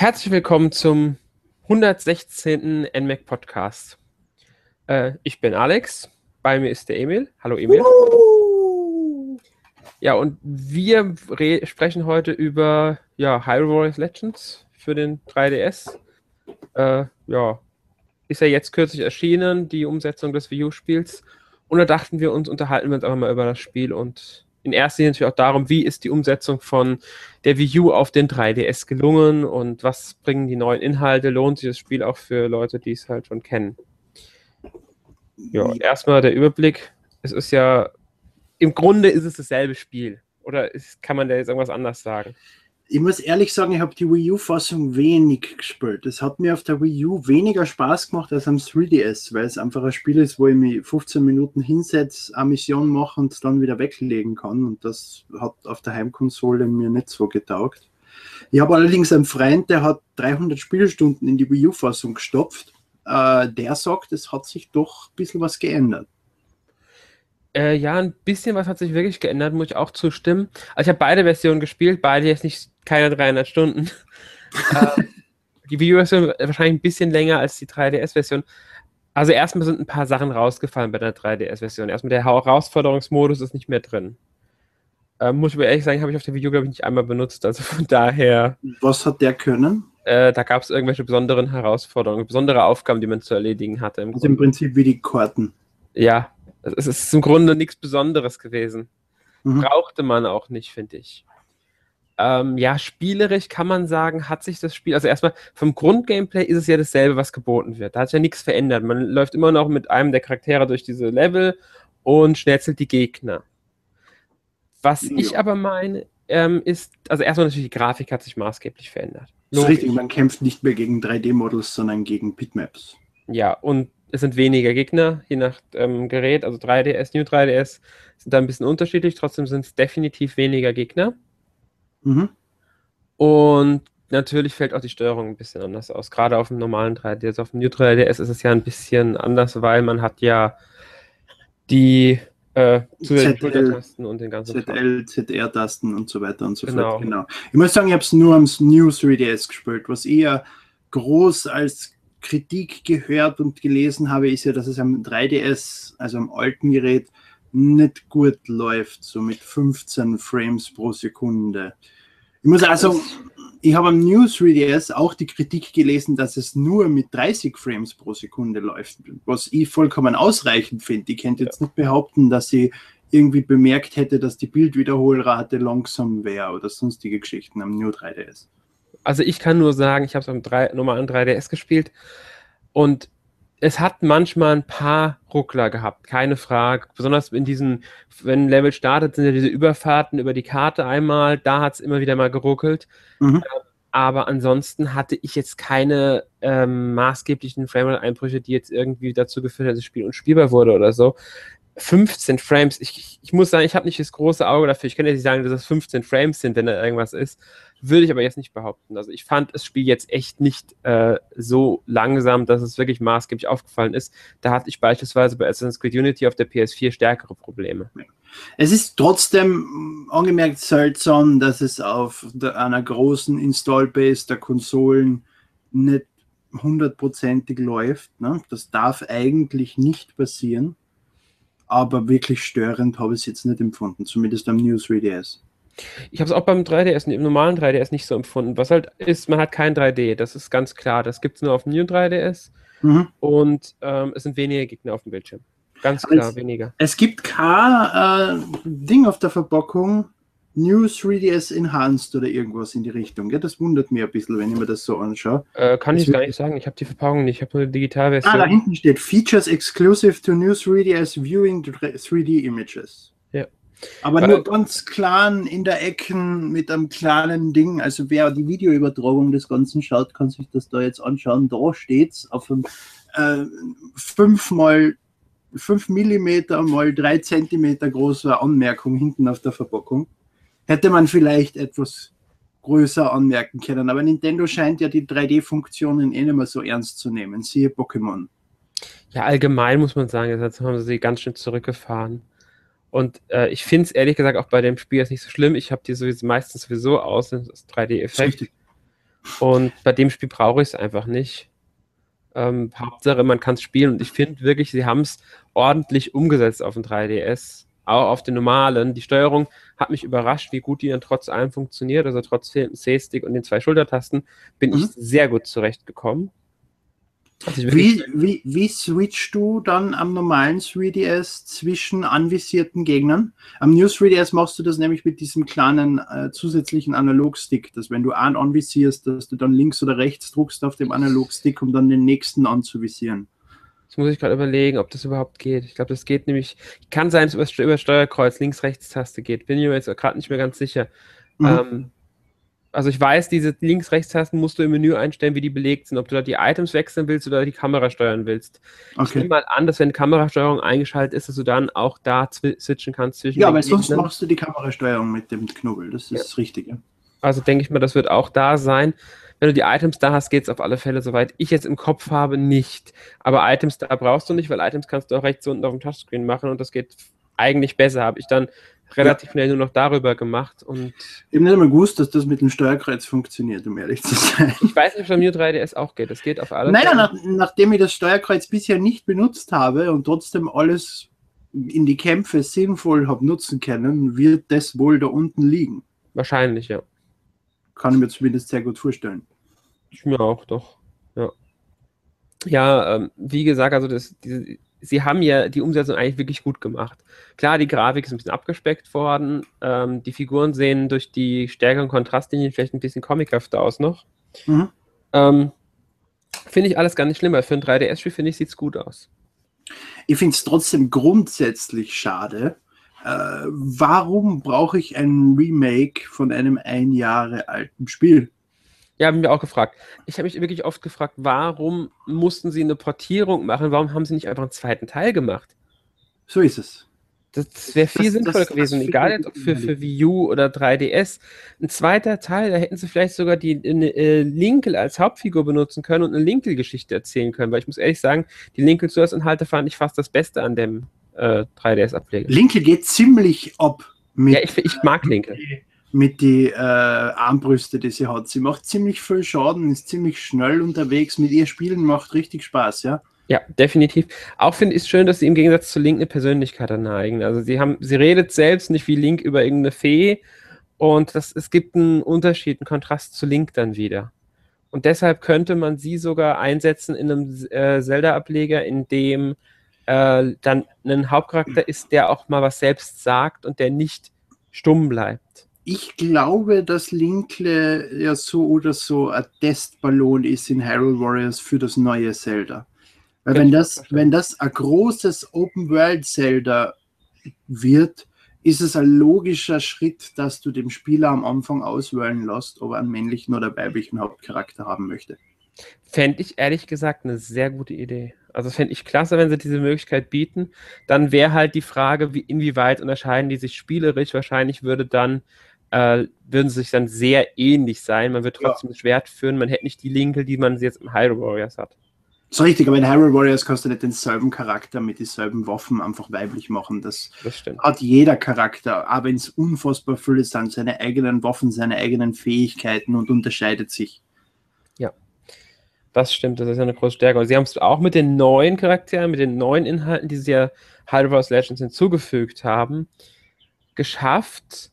Herzlich willkommen zum 116. NMAC Podcast. Äh, ich bin Alex, bei mir ist der Emil. Hallo Emil. Uh. Ja, und wir sprechen heute über ja, Hyrule Legends für den 3DS. Äh, ja, ist ja jetzt kürzlich erschienen, die Umsetzung des Wii U-Spiels. Und da dachten wir uns, unterhalten wir uns einfach mal über das Spiel und in erster Linie natürlich auch darum, wie ist die Umsetzung von der Wii U auf den 3DS gelungen und was bringen die neuen Inhalte, lohnt sich das Spiel auch für Leute, die es halt schon kennen. Ja, erstmal der Überblick. Es ist ja, im Grunde ist es dasselbe Spiel. Oder ist, kann man da jetzt irgendwas anders sagen? Ich muss ehrlich sagen, ich habe die Wii U-Fassung wenig gespielt. Es hat mir auf der Wii U weniger Spaß gemacht als am 3DS, weil es einfach ein Spiel ist, wo ich mich 15 Minuten hinsetze, eine Mission mache und dann wieder weglegen kann. Und das hat auf der Heimkonsole mir nicht so getaugt. Ich habe allerdings einen Freund, der hat 300 Spielstunden in die Wii U-Fassung gestopft. Äh, der sagt, es hat sich doch ein bisschen was geändert. Äh, ja, ein bisschen was hat sich wirklich geändert, muss ich auch zustimmen. Also ich habe beide Versionen gespielt, beide jetzt nicht keine 300 Stunden. äh, die Wii U-Version wahrscheinlich ein bisschen länger als die 3DS-Version. Also erstmal sind ein paar Sachen rausgefallen bei der 3DS-Version. Erstmal der Herausforderungsmodus ist nicht mehr drin. Äh, muss ich aber ehrlich sagen, habe ich auf der Video, glaube ich, nicht einmal benutzt. Also von daher. Was hat der können? Äh, da gab es irgendwelche besonderen Herausforderungen, besondere Aufgaben, die man zu erledigen hatte. Im also im Prinzip wie die Karten. Ja, es ist im Grunde nichts Besonderes gewesen. Mhm. Brauchte man auch nicht, finde ich. Ähm, ja, spielerisch kann man sagen, hat sich das Spiel, also erstmal vom Grundgameplay ist es ja dasselbe, was geboten wird. Da hat sich ja nichts verändert. Man läuft immer noch mit einem der Charaktere durch diese Level und schnetzelt die Gegner. Was ja. ich aber meine, ähm, ist, also erstmal natürlich die Grafik hat sich maßgeblich verändert. Das ist richtig, man kämpft nicht mehr gegen 3D-Models, sondern gegen Pitmaps. Ja, und es sind weniger Gegner, je nach ähm, Gerät, also 3DS, New 3DS sind da ein bisschen unterschiedlich, trotzdem sind es definitiv weniger Gegner. Mhm. Und natürlich fällt auch die Steuerung ein bisschen anders aus. Gerade auf dem normalen 3DS, auf dem New 3DS ist es ja ein bisschen anders, weil man hat ja die äh, ZL, und den ganzen ZL, ZR-Tasten und so weiter und so genau. fort. Genau. Ich muss sagen, ich habe es nur am New 3DS gespielt, was eher groß als Kritik gehört und gelesen habe, ist ja, dass es am 3DS, also am alten Gerät, nicht gut läuft, so mit 15 Frames pro Sekunde. Ich muss also, ich habe am New 3DS auch die Kritik gelesen, dass es nur mit 30 Frames pro Sekunde läuft, was ich vollkommen ausreichend finde. Ich könnte jetzt nicht behaupten, dass ich irgendwie bemerkt hätte, dass die Bildwiederholrate langsam wäre oder sonstige Geschichten am New 3DS. Also ich kann nur sagen, ich habe es am 3, normalen 3DS gespielt und es hat manchmal ein paar Ruckler gehabt, keine Frage. Besonders in diesen, wenn ein Level startet, sind ja diese Überfahrten über die Karte einmal, da hat es immer wieder mal geruckelt. Mhm. Ähm, aber ansonsten hatte ich jetzt keine ähm, maßgeblichen Frame-Einbrüche, die jetzt irgendwie dazu geführt haben, dass das Spiel unspielbar wurde oder so. 15 Frames, ich, ich muss sagen, ich habe nicht das große Auge dafür. Ich kann jetzt nicht sagen, dass es 15 Frames sind, wenn da irgendwas ist. Würde ich aber jetzt nicht behaupten. Also ich fand das Spiel jetzt echt nicht äh, so langsam, dass es wirklich maßgeblich aufgefallen ist. Da hatte ich beispielsweise bei Assassin's Creed Unity auf der PS4 stärkere Probleme. Es ist trotzdem angemerkt seltsam, dass es auf der, einer großen Installbase der Konsolen nicht hundertprozentig läuft. Ne? Das darf eigentlich nicht passieren. Aber wirklich störend habe ich es jetzt nicht empfunden, zumindest am News 3DS. Ich habe es auch beim 3DS, im normalen 3DS nicht so empfunden. Was halt ist, man hat kein 3D, das ist ganz klar. Das gibt es nur auf dem New 3DS mhm. und ähm, es sind weniger Gegner auf dem Bildschirm. Ganz klar, es, weniger. Es gibt kein äh, Ding auf der Verpackung, New 3DS Enhanced oder irgendwas in die Richtung. Ja, das wundert mich ein bisschen, wenn ich mir das so anschaue. Äh, kann das ich gar nicht sagen, ich habe die Verpackung nicht, ich habe nur die Digitalversion. Ah, da hinten steht Features exclusive to New 3DS Viewing 3D Images. Ja. Aber Weil, nur ganz klein in der Ecken mit einem kleinen Ding. Also wer die Videoübertragung des Ganzen schaut, kann sich das da jetzt anschauen. Da steht es auf einem äh, 5 mal 5 mm mal 3 cm große Anmerkung hinten auf der Verpackung hätte man vielleicht etwas größer anmerken können. Aber Nintendo scheint ja die 3D-Funktionen eh nicht mehr so ernst zu nehmen. Siehe Pokémon. Ja, allgemein muss man sagen, jetzt haben sie ganz schön zurückgefahren. Und äh, ich finde es ehrlich gesagt auch bei dem Spiel jetzt nicht so schlimm. Ich habe die sowieso meistens sowieso aus, das 3D-Effekt. Und bei dem Spiel brauche ich es einfach nicht. Ähm, Hauptsache, man kann es spielen und ich finde wirklich, sie haben es ordentlich umgesetzt auf dem 3DS, auch auf den normalen. Die Steuerung hat mich überrascht, wie gut die dann trotz allem funktioniert. Also trotz C-Stick und den zwei Schultertasten bin mhm. ich sehr gut zurechtgekommen. Also wie, wie, wie switchst du dann am normalen 3DS zwischen anvisierten Gegnern? Am New 3DS machst du das nämlich mit diesem kleinen äh, zusätzlichen Analogstick, dass wenn du einen anvisierst, dass du dann links oder rechts druckst auf dem Analogstick, um dann den nächsten anzuvisieren. Das muss ich gerade überlegen, ob das überhaupt geht. Ich glaube, das geht nämlich. Kann sein, dass es über, Steuerkreuz links-rechts-Taste geht. Bin ich mir jetzt gerade nicht mehr ganz sicher. Mhm. Ähm, also ich weiß, diese Links-Rechts-Tasten musst du im Menü einstellen, wie die belegt sind, ob du da die Items wechseln willst oder die Kamera steuern willst. Okay. Ich nehme mal an, dass wenn Kamerasteuerung eingeschaltet ist, dass du dann auch da switchen kannst zwischen Ja, weil sonst machst du die Kamerasteuerung mit dem Knubbel. Das ist ja. das Richtige. Also denke ich mal, das wird auch da sein. Wenn du die Items da hast, geht es auf alle Fälle, soweit ich jetzt im Kopf habe, nicht. Aber Items da brauchst du nicht, weil Items kannst du auch rechts unten auf dem Touchscreen machen und das geht eigentlich besser. Habe ich dann relativ ja. schnell nur noch darüber gemacht. Und ich habe nicht einmal gewusst, dass das mit dem Steuerkreuz funktioniert, um ehrlich zu sein. Ich weiß nicht, ob es New 3DS auch geht. Das geht auf alle Naja, nach, nachdem ich das Steuerkreuz bisher nicht benutzt habe und trotzdem alles in die Kämpfe sinnvoll habe nutzen können, wird das wohl da unten liegen. Wahrscheinlich, ja. Kann ich mir zumindest sehr gut vorstellen. Ich mir auch, doch. Ja. Ja, ähm, wie gesagt, also das, diese, sie haben ja die Umsetzung eigentlich wirklich gut gemacht. Klar, die Grafik ist ein bisschen abgespeckt worden. Ähm, die Figuren sehen durch die stärkeren Kontrastlinien vielleicht ein bisschen comichafter aus noch. Mhm. Ähm, finde ich alles gar nicht schlimm, weil für ein 3DS-Spiel finde ich, sieht es gut aus. Ich finde es trotzdem grundsätzlich schade. Äh, warum brauche ich ein Remake von einem ein Jahre alten Spiel? Ja, haben wir auch gefragt. Ich habe mich wirklich oft gefragt, warum mussten sie eine Portierung machen? Warum haben sie nicht einfach einen zweiten Teil gemacht? So ist es. Das wäre viel das, sinnvoller das, gewesen, das egal ob für, für Wii U oder 3DS. Ein zweiter Teil, da hätten sie vielleicht sogar die äh, Linkel als Hauptfigur benutzen können und eine Linkel-Geschichte erzählen können, weil ich muss ehrlich sagen, die Linkel-Source-Inhalte fand ich fast das Beste an dem äh, 3DS-Ableger. Linkel geht ziemlich ab. ja, ich, ich mag Linkel mit die äh, Armbrüste, die sie hat. Sie macht ziemlich viel Schaden, ist ziemlich schnell unterwegs. Mit ihr spielen macht richtig Spaß, ja. Ja, definitiv. Auch finde ich es schön, dass sie im Gegensatz zu Link eine Persönlichkeit erneigen. Also sie haben, sie redet selbst nicht wie Link über irgendeine Fee und das, es gibt einen Unterschied, einen Kontrast zu Link dann wieder. Und deshalb könnte man sie sogar einsetzen in einem äh, Zelda-Ableger, in dem äh, dann ein Hauptcharakter ist, der auch mal was selbst sagt und der nicht stumm bleibt ich glaube, dass Linkle ja so oder so ein Testballon ist in Hyrule Warriors für das neue Zelda. Weil wenn das, wenn das ein großes Open World Zelda wird, ist es ein logischer Schritt, dass du dem Spieler am Anfang auswählen lässt, ob er einen männlichen oder weiblichen Hauptcharakter haben möchte. Fände ich ehrlich gesagt eine sehr gute Idee. Also fände ich klasse, wenn sie diese Möglichkeit bieten. Dann wäre halt die Frage, wie, inwieweit unterscheiden die sich spielerisch. Wahrscheinlich würde dann äh, würden sie sich dann sehr ähnlich sein. Man wird trotzdem ja. das Schwert führen, man hätte nicht die Linke, die man jetzt im Hyrule Warriors hat. So richtig, aber in Hyrule Warriors kannst du nicht denselben Charakter mit denselben Waffen einfach weiblich machen. Das, das hat jeder Charakter, aber ins unfassbar viele sind seine eigenen Waffen, seine eigenen Fähigkeiten und unterscheidet sich. Ja, das stimmt, das ist eine große Stärke. Und sie haben es auch mit den neuen Charakteren, mit den neuen Inhalten, die sie ja Warriors Legends hinzugefügt haben, geschafft,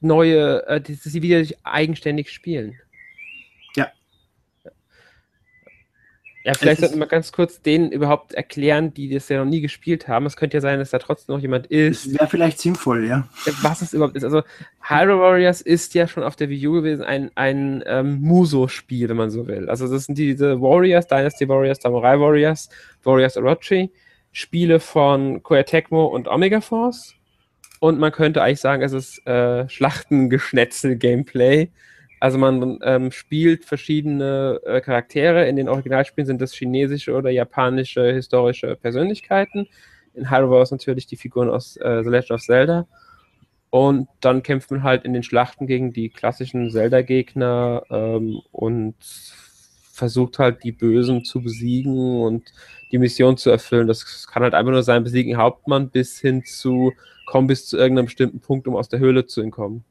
neue, äh, dass sie wieder eigenständig spielen. Ja. Ja, vielleicht sollten wir ganz kurz denen überhaupt erklären, die das ja noch nie gespielt haben. Es könnte ja sein, dass da trotzdem noch jemand ist. Wäre vielleicht sinnvoll, ja. Was es überhaupt ist. Also, Hyrule Warriors ist ja schon auf der Wii U gewesen ein, ein ähm, Muso-Spiel, wenn man so will. Also, das sind diese Warriors, Dynasty Warriors, Samurai Warriors, Warriors Orochi, Spiele von Koei Tecmo und Omega Force und man könnte eigentlich sagen, es ist äh, Schlachtengeschnetzel-Gameplay. Also man ähm, spielt verschiedene äh, Charaktere. In den Originalspielen sind das chinesische oder japanische historische Persönlichkeiten. In Hyrule Wars natürlich die Figuren aus äh, The Legend of Zelda. Und dann kämpft man halt in den Schlachten gegen die klassischen Zelda-Gegner ähm, und versucht halt die Bösen zu besiegen und die Mission zu erfüllen. Das kann halt einfach nur sein, besiegen Hauptmann bis hin zu komm bis zu irgendeinem bestimmten Punkt, um aus der Höhle zu entkommen.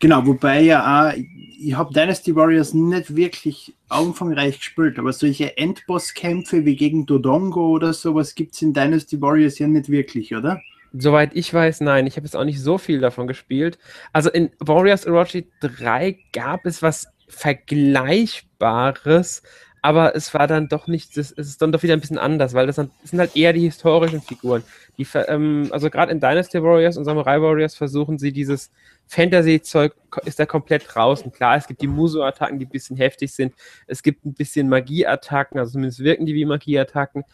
Genau, wobei ja auch, ich habe Dynasty Warriors nicht wirklich umfangreich gespielt, aber solche Endbosskämpfe wie gegen Dodongo oder sowas gibt es in Dynasty Warriors ja nicht wirklich, oder? Soweit ich weiß, nein. Ich habe jetzt auch nicht so viel davon gespielt. Also in Warriors Orochi 3 gab es was Vergleichbares, aber es war dann doch nicht, es ist dann doch wieder ein bisschen anders, weil das, dann, das sind halt eher die historischen Figuren. Die, ähm, also gerade in Dynasty Warriors und Samurai Warriors versuchen sie dieses Fantasy-Zeug, ist da komplett draußen. Klar, es gibt die Muso-Attacken, die ein bisschen heftig sind. Es gibt ein bisschen Magie-Attacken, also zumindest wirken die wie Magie-Attacken.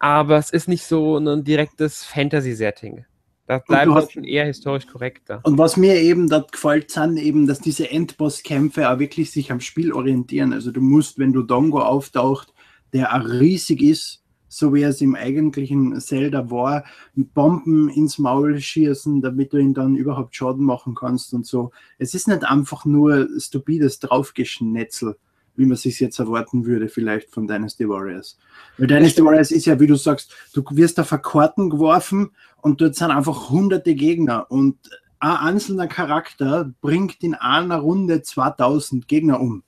Aber es ist nicht so ein direktes Fantasy-Setting. Da bleiben wir schon eher historisch korrekter. Und was mir eben dort gefällt, sind eben, dass diese Endbosskämpfe auch wirklich sich am Spiel orientieren. Also du musst, wenn du Dongo auftaucht, der auch riesig ist, so wie es im eigentlichen Zelda war, Bomben ins Maul schießen, damit du ihn dann überhaupt Schaden machen kannst und so. Es ist nicht einfach nur stupides Draufgeschnetzel wie man sich jetzt erwarten würde, vielleicht von Dynasty Warriors. Weil Dynasty Warriors ist ja, wie du sagst, du wirst auf Karten geworfen und dort sind einfach hunderte Gegner und ein einzelner Charakter bringt in einer Runde 2000 Gegner um.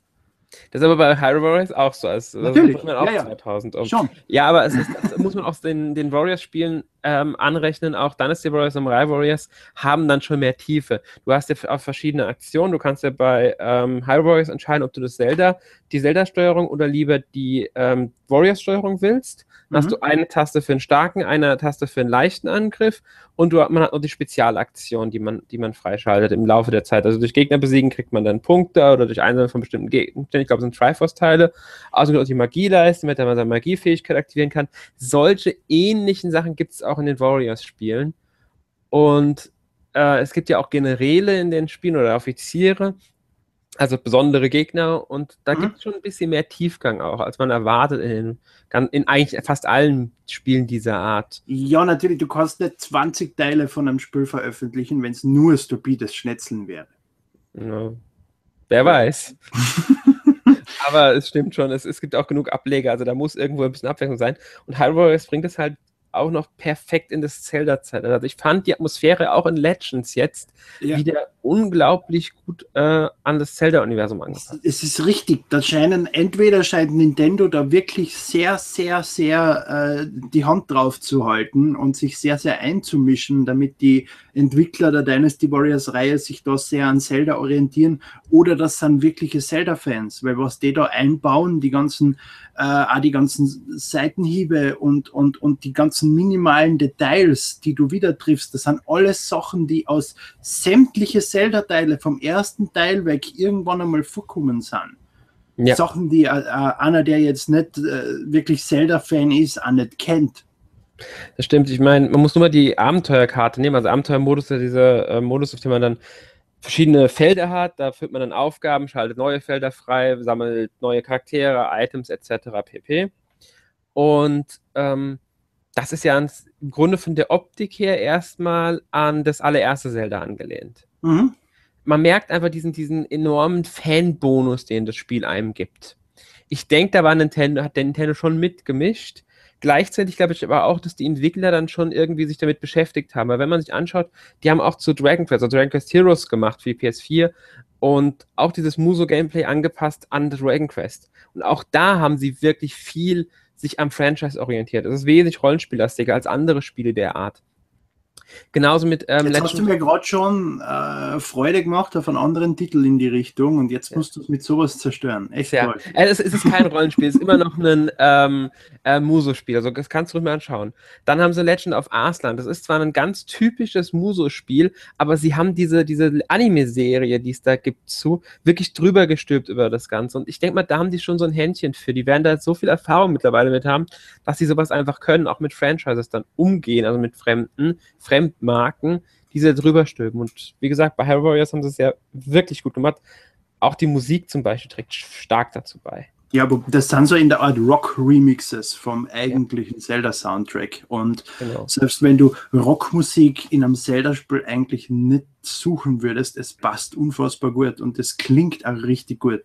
Das ist aber bei Hyrule Warriors auch so. Also, Natürlich. Das man auch ja, ja. 2000 um. Schon. Ja, aber es ist, muss man auch den, den Warriors-Spielen ähm, anrechnen. Auch Dynasty Warriors und Warriors haben dann schon mehr Tiefe. Du hast ja auch verschiedene Aktionen. Du kannst ja bei ähm, Hyrule Warriors entscheiden, ob du das Zelda, die Zelda-Steuerung oder lieber die ähm, Warriors-Steuerung willst. Dann mhm. hast du eine Taste für einen starken, eine Taste für einen leichten Angriff und du, man hat noch die Spezialaktion, die man, die man freischaltet im Laufe der Zeit. Also durch Gegner besiegen kriegt man dann Punkte oder durch Einsammeln von bestimmten Gegnern. Ich glaube, es sind Triforce-Teile. Außerdem auch die Magieleiste, mit der man seine Magiefähigkeit aktivieren kann. Solche ähnlichen Sachen gibt es auch in den Warriors-Spielen. Und äh, es gibt ja auch Generäle in den Spielen oder Offiziere, also besondere Gegner und da mhm. gibt es schon ein bisschen mehr Tiefgang auch, als man erwartet in, den, in eigentlich fast allen Spielen dieser Art. Ja, natürlich, du kannst nicht 20 Teile von einem Spiel veröffentlichen, wenn es nur stupides Schnetzeln wäre. Ja. Wer weiß. Aber es stimmt schon, es, es gibt auch genug Ableger, also da muss irgendwo ein bisschen Abwechslung sein. Und Hyrule bringt es halt auch noch perfekt in das Zelda-Zeitalter. Also ich fand die Atmosphäre auch in Legends jetzt ja. wieder unglaublich gut äh, an das Zelda-Universum angepasst. Es ist richtig. Da scheinen, entweder scheint Nintendo da wirklich sehr, sehr, sehr äh, die Hand drauf zu halten und sich sehr, sehr einzumischen, damit die Entwickler der Dynasty Warriors-Reihe sich da sehr an Zelda orientieren. Oder das sind wirkliche Zelda-Fans, weil was die da einbauen, die ganzen, äh, auch die ganzen Seitenhiebe und, und, und die ganzen minimalen Details, die du wieder triffst, das sind alles Sachen, die aus sämtlichen Zelda-Teile vom ersten Teil weg irgendwann einmal vorkommen sind. Ja. Sachen, die äh, äh, einer, der jetzt nicht äh, wirklich Zelda-Fan ist, auch nicht kennt. Das stimmt. Ich meine, man muss nur mal die Abenteuerkarte nehmen. Also Abenteuermodus ist dieser äh, Modus, auf dem man dann verschiedene Felder hat. Da führt man dann Aufgaben, schaltet neue Felder frei, sammelt neue Charaktere, Items etc. pp. Und ähm, das ist ja im Grunde von der Optik her erstmal an das allererste Zelda angelehnt. Mhm. Man merkt einfach diesen, diesen enormen Fanbonus, den das Spiel einem gibt. Ich denke, da war Nintendo, hat der Nintendo schon mitgemischt. Gleichzeitig glaube ich aber auch, dass die Entwickler dann schon irgendwie sich damit beschäftigt haben. Weil wenn man sich anschaut, die haben auch zu Dragon Quest, also Dragon Quest Heroes gemacht für die PS4 und auch dieses Muso-Gameplay angepasst an Dragon Quest. Und auch da haben sie wirklich viel sich am Franchise orientiert. Es ist wesentlich rollenspiellastiger als andere Spiele der Art. Genauso mit ähm, Jetzt hast du mir gerade schon äh, Freude gemacht auf einen anderen Titel in die Richtung und jetzt ja. musst du es mit sowas zerstören. Echt ja. toll. Äh, es, es, ist kein Rollenspiel, es ist immer noch ein ähm, äh, Muso-Spiel. Also das kannst du ruhig mal anschauen. Dann haben sie Legend of Arslan. Das ist zwar ein ganz typisches Muso-Spiel, aber sie haben diese, diese Anime-Serie, die es da gibt, zu, wirklich drüber gestülpt über das Ganze. Und ich denke mal, da haben die schon so ein Händchen für. Die werden da so viel Erfahrung mittlerweile mit haben, dass sie sowas einfach können, auch mit Franchises dann umgehen, also mit Fremden, Fremden Fremdmarken, die sie drüber stülpen. Und wie gesagt, bei Hero Warriors haben sie es ja wirklich gut gemacht. Auch die Musik zum Beispiel trägt stark dazu bei. Ja, aber das sind so in der Art Rock-Remixes vom eigentlichen ja. Zelda-Soundtrack. Und genau. selbst wenn du Rockmusik in einem Zelda-Spiel eigentlich nicht suchen würdest, es passt unfassbar gut und es klingt auch richtig gut.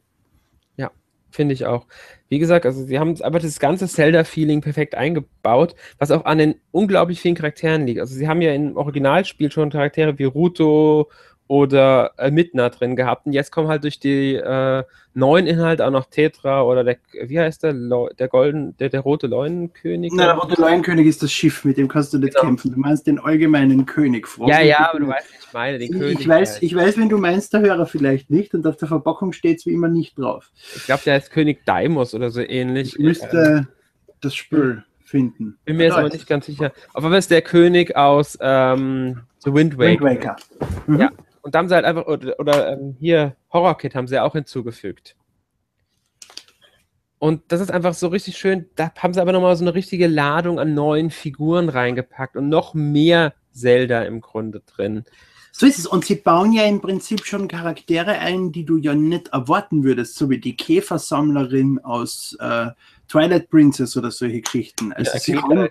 Finde ich auch. Wie gesagt, also sie haben aber das ganze Zelda-Feeling perfekt eingebaut, was auch an den unglaublich vielen Charakteren liegt. Also sie haben ja im Originalspiel schon Charaktere wie Ruto oder äh, Midna drin gehabt. Und jetzt kommen halt durch die äh, neuen Inhalte auch noch Tetra oder der, wie heißt der, der golden, der, der rote Leunenkönig? Nein, der rote Leunenkönig ist das Schiff, mit dem kannst du nicht genau. kämpfen. Du meinst den allgemeinen König. Frost ja, ja, aber du weißt, was ich meine, den ich König. Weiß, halt. Ich weiß, wenn du meinst, der Hörer vielleicht nicht und auf der Verpackung steht es wie immer nicht drauf. Ich glaube, der heißt König Daimos oder so ähnlich. Ich müsste äh, das Spiel finden. Bin mir jetzt aber nicht ganz sicher. Auf jeden Fall ist der König aus ähm, The Wind Waker. Wind Waker. Mhm. Ja, und da haben sie halt einfach, oder, oder ähm, hier Horror Kit haben sie auch hinzugefügt. Und das ist einfach so richtig schön. Da haben sie aber nochmal so eine richtige Ladung an neuen Figuren reingepackt und noch mehr Zelda im Grunde drin. So ist es. Und sie bauen ja im Prinzip schon Charaktere ein, die du ja nicht erwarten würdest, so wie die Käfersammlerin aus äh, Twilight Princess oder solche Geschichten. Also ja, sie, haben,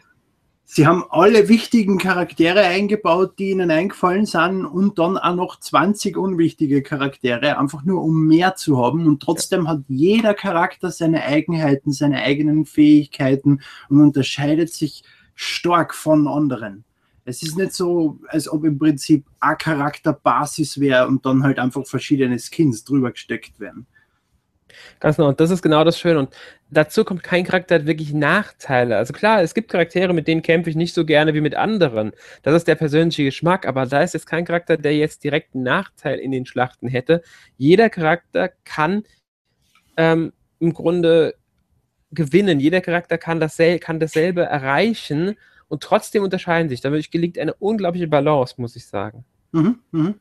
sie haben alle wichtigen Charaktere eingebaut, die ihnen eingefallen sind und dann auch noch 20 unwichtige Charaktere, einfach nur um mehr zu haben. Und trotzdem ja. hat jeder Charakter seine Eigenheiten, seine eigenen Fähigkeiten und unterscheidet sich stark von anderen. Es ist nicht so, als ob im Prinzip ein Charakter Basis wäre und dann halt einfach verschiedene Skins drüber gesteckt werden. Ganz genau, und das ist genau das Schöne. Und dazu kommt kein Charakter hat wirklich Nachteile. Also klar, es gibt Charaktere, mit denen kämpfe ich nicht so gerne wie mit anderen. Das ist der persönliche Geschmack, aber da ist jetzt kein Charakter, der jetzt direkt einen Nachteil in den Schlachten hätte. Jeder Charakter kann ähm, im Grunde gewinnen. Jeder Charakter kann, dassel kann dasselbe erreichen und trotzdem unterscheiden sich. Dadurch gelingt eine unglaubliche Balance, muss ich sagen. Mhm, mh.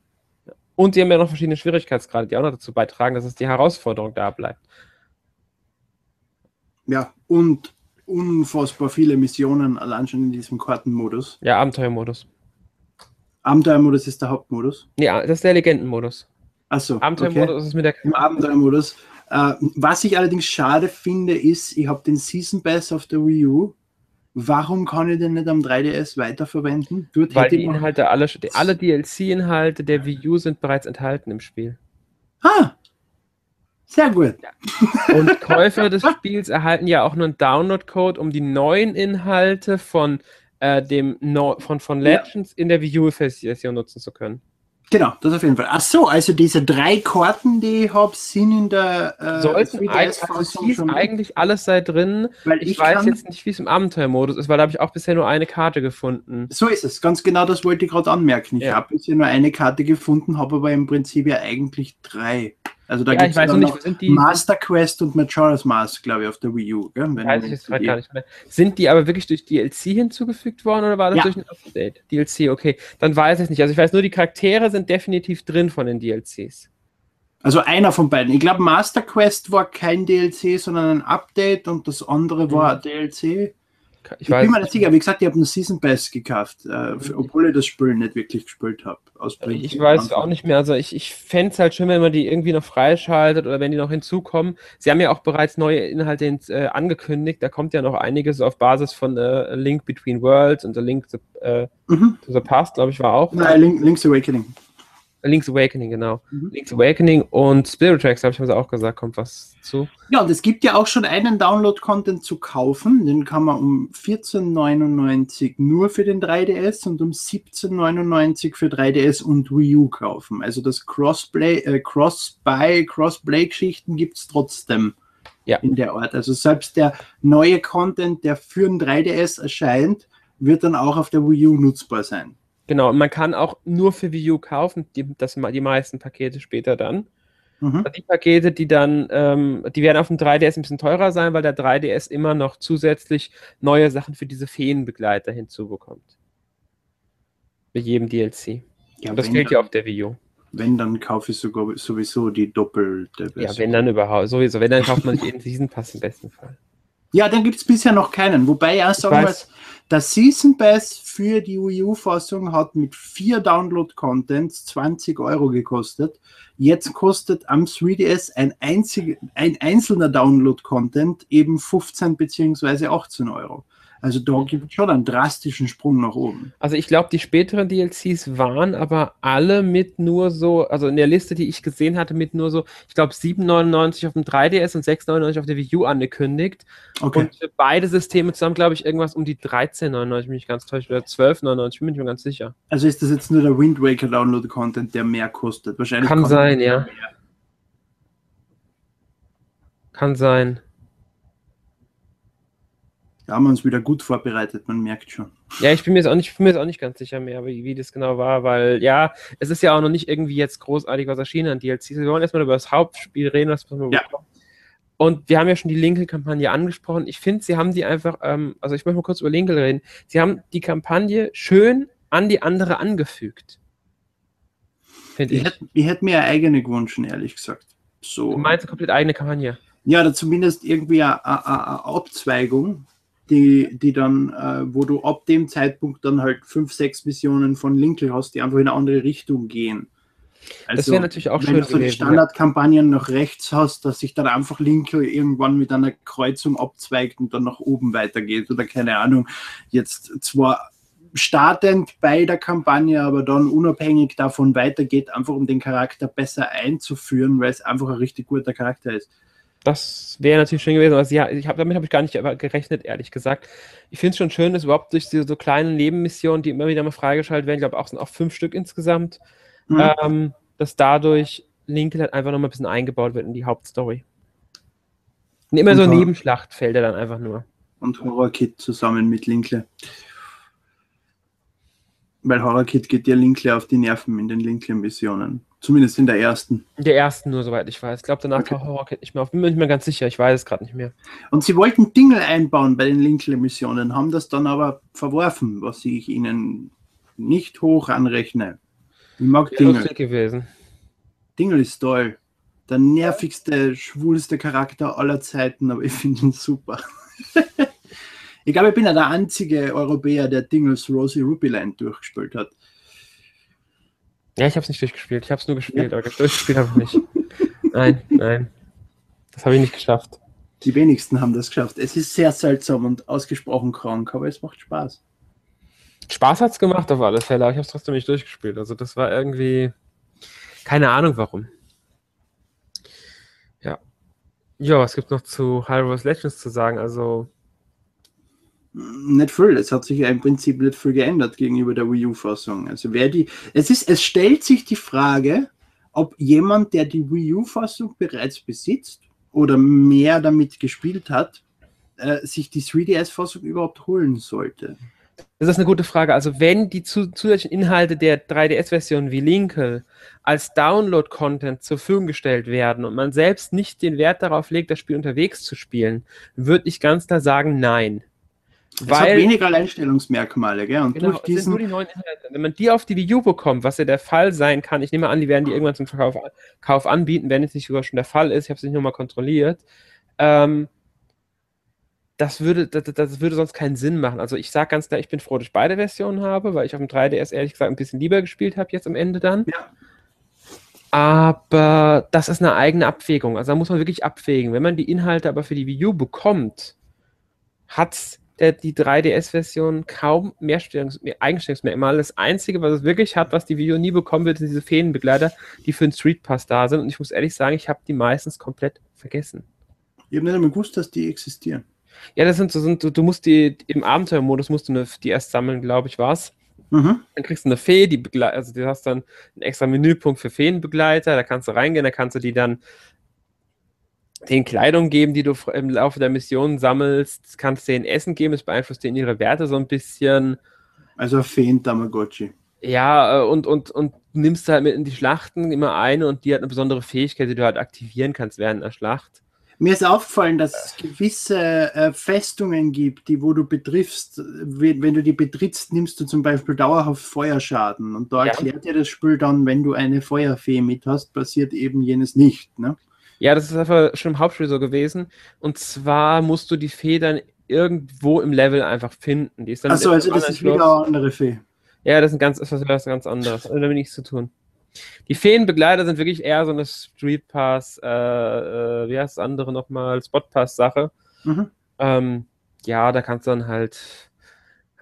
Und sie haben ja noch verschiedene Schwierigkeitsgrade, die auch noch dazu beitragen, dass es die Herausforderung da bleibt. Ja, und unfassbar viele Missionen allein schon in diesem Kartenmodus. Ja, Abenteuermodus. Abenteuermodus ist der Hauptmodus. Ja, das ist der Legendenmodus. Achso. Abenteuermodus okay. ist mit der. Im Abenteuermodus. Äh, was ich allerdings schade finde, ist, ich habe den Season Pass auf der Wii U Warum kann ich den nicht am 3DS weiterverwenden? Dort Weil die Inhalte, alle, alle DLC-Inhalte der Wii U sind bereits enthalten im Spiel. Ah, sehr gut. Und Käufer des Spiels erhalten ja auch nur einen Download-Code, um die neuen Inhalte von, äh, dem no von, von Legends ja. in der Wii U-Version nutzen zu können. Genau, das auf jeden Fall. Ach so, also diese drei Karten, die ich habe, sind in der äh, Sollten also eigentlich alles sei drin. Weil ich, ich weiß jetzt nicht, wie es im Abenteuermodus ist, weil da habe ich auch bisher nur eine Karte gefunden. So ist es, ganz genau das wollte ich gerade anmerken. Ich ja. habe bisher nur eine Karte gefunden, habe aber im Prinzip ja eigentlich drei. Also da ja, gibt es nicht, die, Master Quest und Majora's Mask, glaube ich, auf der Wii U. Gell? weiß ich jetzt gar nicht mehr. Sind die aber wirklich durch DLC hinzugefügt worden oder war das ja. durch ein Update? DLC, okay. Dann weiß ich es nicht. Also ich weiß nur, die Charaktere sind definitiv drin von den DLCs. Also einer von beiden. Ich glaube, Master Quest war kein DLC, sondern ein Update und das andere war mhm. DLC. Ich, ich bin mir nicht sicher, wie gesagt, ich habe einen Season Pass gekauft, äh, obwohl ich das Spiel nicht wirklich gespielt habe. Ich weiß auch nicht mehr. Also ich, ich fände es halt schön, wenn man die irgendwie noch freischaltet oder wenn die noch hinzukommen. Sie haben ja auch bereits neue Inhalte äh, angekündigt. Da kommt ja noch einiges auf Basis von äh, Link Between Worlds und The Link to, äh, mhm. to the Past, glaube ich, war auch. Nein, Link, Link's Awakening. Link's Awakening, genau. Mhm. Link's Awakening und Spirit Tracks, habe ich mir auch gesagt, kommt was zu. Ja, und es gibt ja auch schon einen Download-Content zu kaufen. Den kann man um 14,99 nur für den 3DS und um 17,99 für 3DS und Wii U kaufen. Also das Crossplay, äh, Cross-Buy, Cross-Play-Geschichten gibt es trotzdem ja. in der Art. Also selbst der neue Content, der für den 3DS erscheint, wird dann auch auf der Wii U nutzbar sein. Genau, und man kann auch nur für Wii U kaufen, die, das, die meisten Pakete später dann. Mhm. Die Pakete, die dann, ähm, die werden auf dem 3DS ein bisschen teurer sein, weil der 3DS immer noch zusätzlich neue Sachen für diese Feenbegleiter hinzubekommt. Bei jedem DLC. Ja, und das gilt ja auf der Wii U. Wenn, dann kaufe ich sogar sowieso die doppelte Version. Ja, wenn dann überhaupt, sowieso. Wenn, dann kauft man in Season Pass im besten Fall. Ja, dann gibt es bisher noch keinen. Wobei ja sagen wir, der Season Pass für die Wii U-Fassung hat mit vier Download-Contents 20 Euro gekostet. Jetzt kostet am 3DS ein, einzig, ein einzelner Download-Content eben 15 bzw. 18 Euro. Also da gibt es schon einen drastischen Sprung nach oben. Also ich glaube, die späteren DLCs waren aber alle mit nur so, also in der Liste, die ich gesehen hatte, mit nur so, ich glaube 7,99 auf dem 3DS und 6,99 auf der Wii U angekündigt. Okay. Und für beide Systeme zusammen, glaube ich, irgendwas um die 13,99, bin ich ganz täuscht, oder 12,99, bin ich mir ganz sicher. Also ist das jetzt nur der Wind Waker Download Content, der mehr kostet? Wahrscheinlich Kann sein, ja. Mehr. Kann sein. Da haben wir uns wieder gut vorbereitet, man merkt schon. Ja, ich bin mir jetzt auch nicht, bin mir jetzt auch nicht ganz sicher mehr, wie, wie das genau war, weil ja, es ist ja auch noch nicht irgendwie jetzt großartig was erschienen an DLCs. Wir wollen erstmal über das Hauptspiel reden, was wir ja. bekommen. Und wir haben ja schon die Linkel-Kampagne angesprochen. Ich finde, sie haben die einfach, ähm, also ich möchte mal kurz über Linkel reden. Sie haben die Kampagne schön an die andere angefügt. ich. Ich hätte, ich hätte mir eine eigene gewünscht, ehrlich gesagt. So. Du meinst eine komplett eigene Kampagne? Ja, oder zumindest irgendwie eine, eine, eine Abzweigung, die, die dann, äh, wo du ab dem Zeitpunkt dann halt fünf, sechs Missionen von Linkel hast, die einfach in eine andere Richtung gehen. Also, das wäre natürlich auch wenn schön. Wenn du so die Standardkampagnen nach rechts hast, dass sich dann einfach Linkel irgendwann mit einer Kreuzung abzweigt und dann nach oben weitergeht oder keine Ahnung, jetzt zwar startend bei der Kampagne, aber dann unabhängig davon weitergeht, einfach um den Charakter besser einzuführen, weil es einfach ein richtig guter Charakter ist. Das wäre natürlich schön gewesen, aber ja, ich hab, damit habe ich gar nicht gerechnet, ehrlich gesagt. Ich finde es schon schön, dass überhaupt durch diese so kleinen Nebenmissionen, die immer wieder mal freigeschaltet werden, ich glaube auch sind auch fünf Stück insgesamt, mhm. ähm, dass dadurch Lincoln halt einfach nochmal ein bisschen eingebaut wird in die Hauptstory. Und immer und so Nebenschlachtfelder dann einfach nur. Und Horror Kid zusammen mit Linkle. Weil Horror Kid geht ja Linkle auf die Nerven in den Linkle-Missionen. Zumindest in der ersten. In der ersten nur, soweit ich weiß. Ich glaube, danach okay. taucht Horror Kid nicht mehr auf. Bin mir nicht mehr ganz sicher. Ich weiß es gerade nicht mehr. Und sie wollten Dinge einbauen bei den Linkle-Missionen, haben das dann aber verworfen, was ich ihnen nicht hoch anrechne. Ich mag Dinge. gewesen. Dingle ist toll. Der nervigste, schwulste Charakter aller Zeiten, aber ich finde ihn super. Ich glaube, ich bin ja der einzige Europäer, der Dingles Rosie Rubyland durchgespielt hat. Ja, ich habe es nicht durchgespielt. Ich habe es nur gespielt, ja. aber durchgespielt habe ich nicht. nein, nein. Das habe ich nicht geschafft. Die wenigsten haben das geschafft. Es ist sehr seltsam und ausgesprochen krank, aber es macht Spaß. Spaß hat es gemacht auf alle Fälle, aber ich habe es trotzdem nicht durchgespielt. Also das war irgendwie keine Ahnung warum. Ja. Ja, was gibt noch zu Hyrule Legends zu sagen? Also nicht viel. Es hat sich ja im Prinzip nicht viel geändert gegenüber der Wii U-Fassung. Also wer die, es ist, es stellt sich die Frage, ob jemand, der die Wii U-Fassung bereits besitzt oder mehr damit gespielt hat, äh, sich die 3DS-Fassung überhaupt holen sollte. Das ist eine gute Frage. Also wenn die zusätzlichen Inhalte der 3DS-Version wie Linkel als Download-Content zur Verfügung gestellt werden und man selbst nicht den Wert darauf legt, das Spiel unterwegs zu spielen, würde ich ganz klar sagen, nein. Es Weil, hat weniger Alleinstellungsmerkmale, gell? Und genau, durch diesen... nur die neuen Inhalte. Wenn man die auf die Wii U bekommt, was ja der Fall sein kann, ich nehme an, die werden die irgendwann zum Verkauf Kauf anbieten, wenn es nicht sogar schon der Fall ist, ich habe es nicht nochmal kontrolliert, ähm, das würde, das, das, würde sonst keinen Sinn machen. Also ich sage ganz klar, ich bin froh, dass ich beide Versionen habe, weil ich auf dem 3DS ehrlich gesagt ein bisschen lieber gespielt habe jetzt am Ende dann. Ja. Aber das ist eine eigene Abwägung. Also da muss man wirklich abwägen. Wenn man die Inhalte aber für die Wii U bekommt, hat es der, die 3DS-Version kaum mehr, Eigenstellungsmerkmale. Das Einzige, was es wirklich hat, was die Video nie bekommen wird, sind diese Feenbegleiter, die für den Street Pass da sind. Und ich muss ehrlich sagen, ich habe die meistens komplett vergessen. Ich habe nicht einmal gewusst, dass die existieren. Ja, das sind so, sind, du, du musst die im Abenteuermodus musst du eine, die erst sammeln, glaube ich, war's. Mhm. Dann kriegst du eine Fee, die begleitet, also du hast dann einen extra Menüpunkt für Feenbegleiter, da kannst du reingehen, da kannst du die dann den Kleidung geben, die du im Laufe der Mission sammelst, kannst du denen Essen geben, es beeinflusst denen ihre Werte so ein bisschen. Also Feen Tamagotchi. Ja, äh, und, und, und nimmst halt mit in die Schlachten immer eine und die hat eine besondere Fähigkeit, die du halt aktivieren kannst während der Schlacht. Mir ist aufgefallen, dass es gewisse äh, Festungen gibt, die wo du betriffst, wenn, wenn, du die betrittst, nimmst du zum Beispiel dauerhaft Feuerschaden. Und da ja. erklärt dir das Spiel dann, wenn du eine Feuerfee mit hast, passiert eben jenes nicht. Ne? Ja, das ist einfach schon im Hauptspiel so gewesen. Und zwar musst du die Fee dann irgendwo im Level einfach finden. Die ist dann Achso, also das ist wieder eine andere Fee. Ja, das ist, ein ganz, ist was ganz anderes. Also damit nichts zu tun. Die Feenbegleiter sind wirklich eher so eine Street Pass, äh, äh, wie heißt das andere nochmal, Spot Pass Sache. Mhm. Ähm, ja, da kannst du dann halt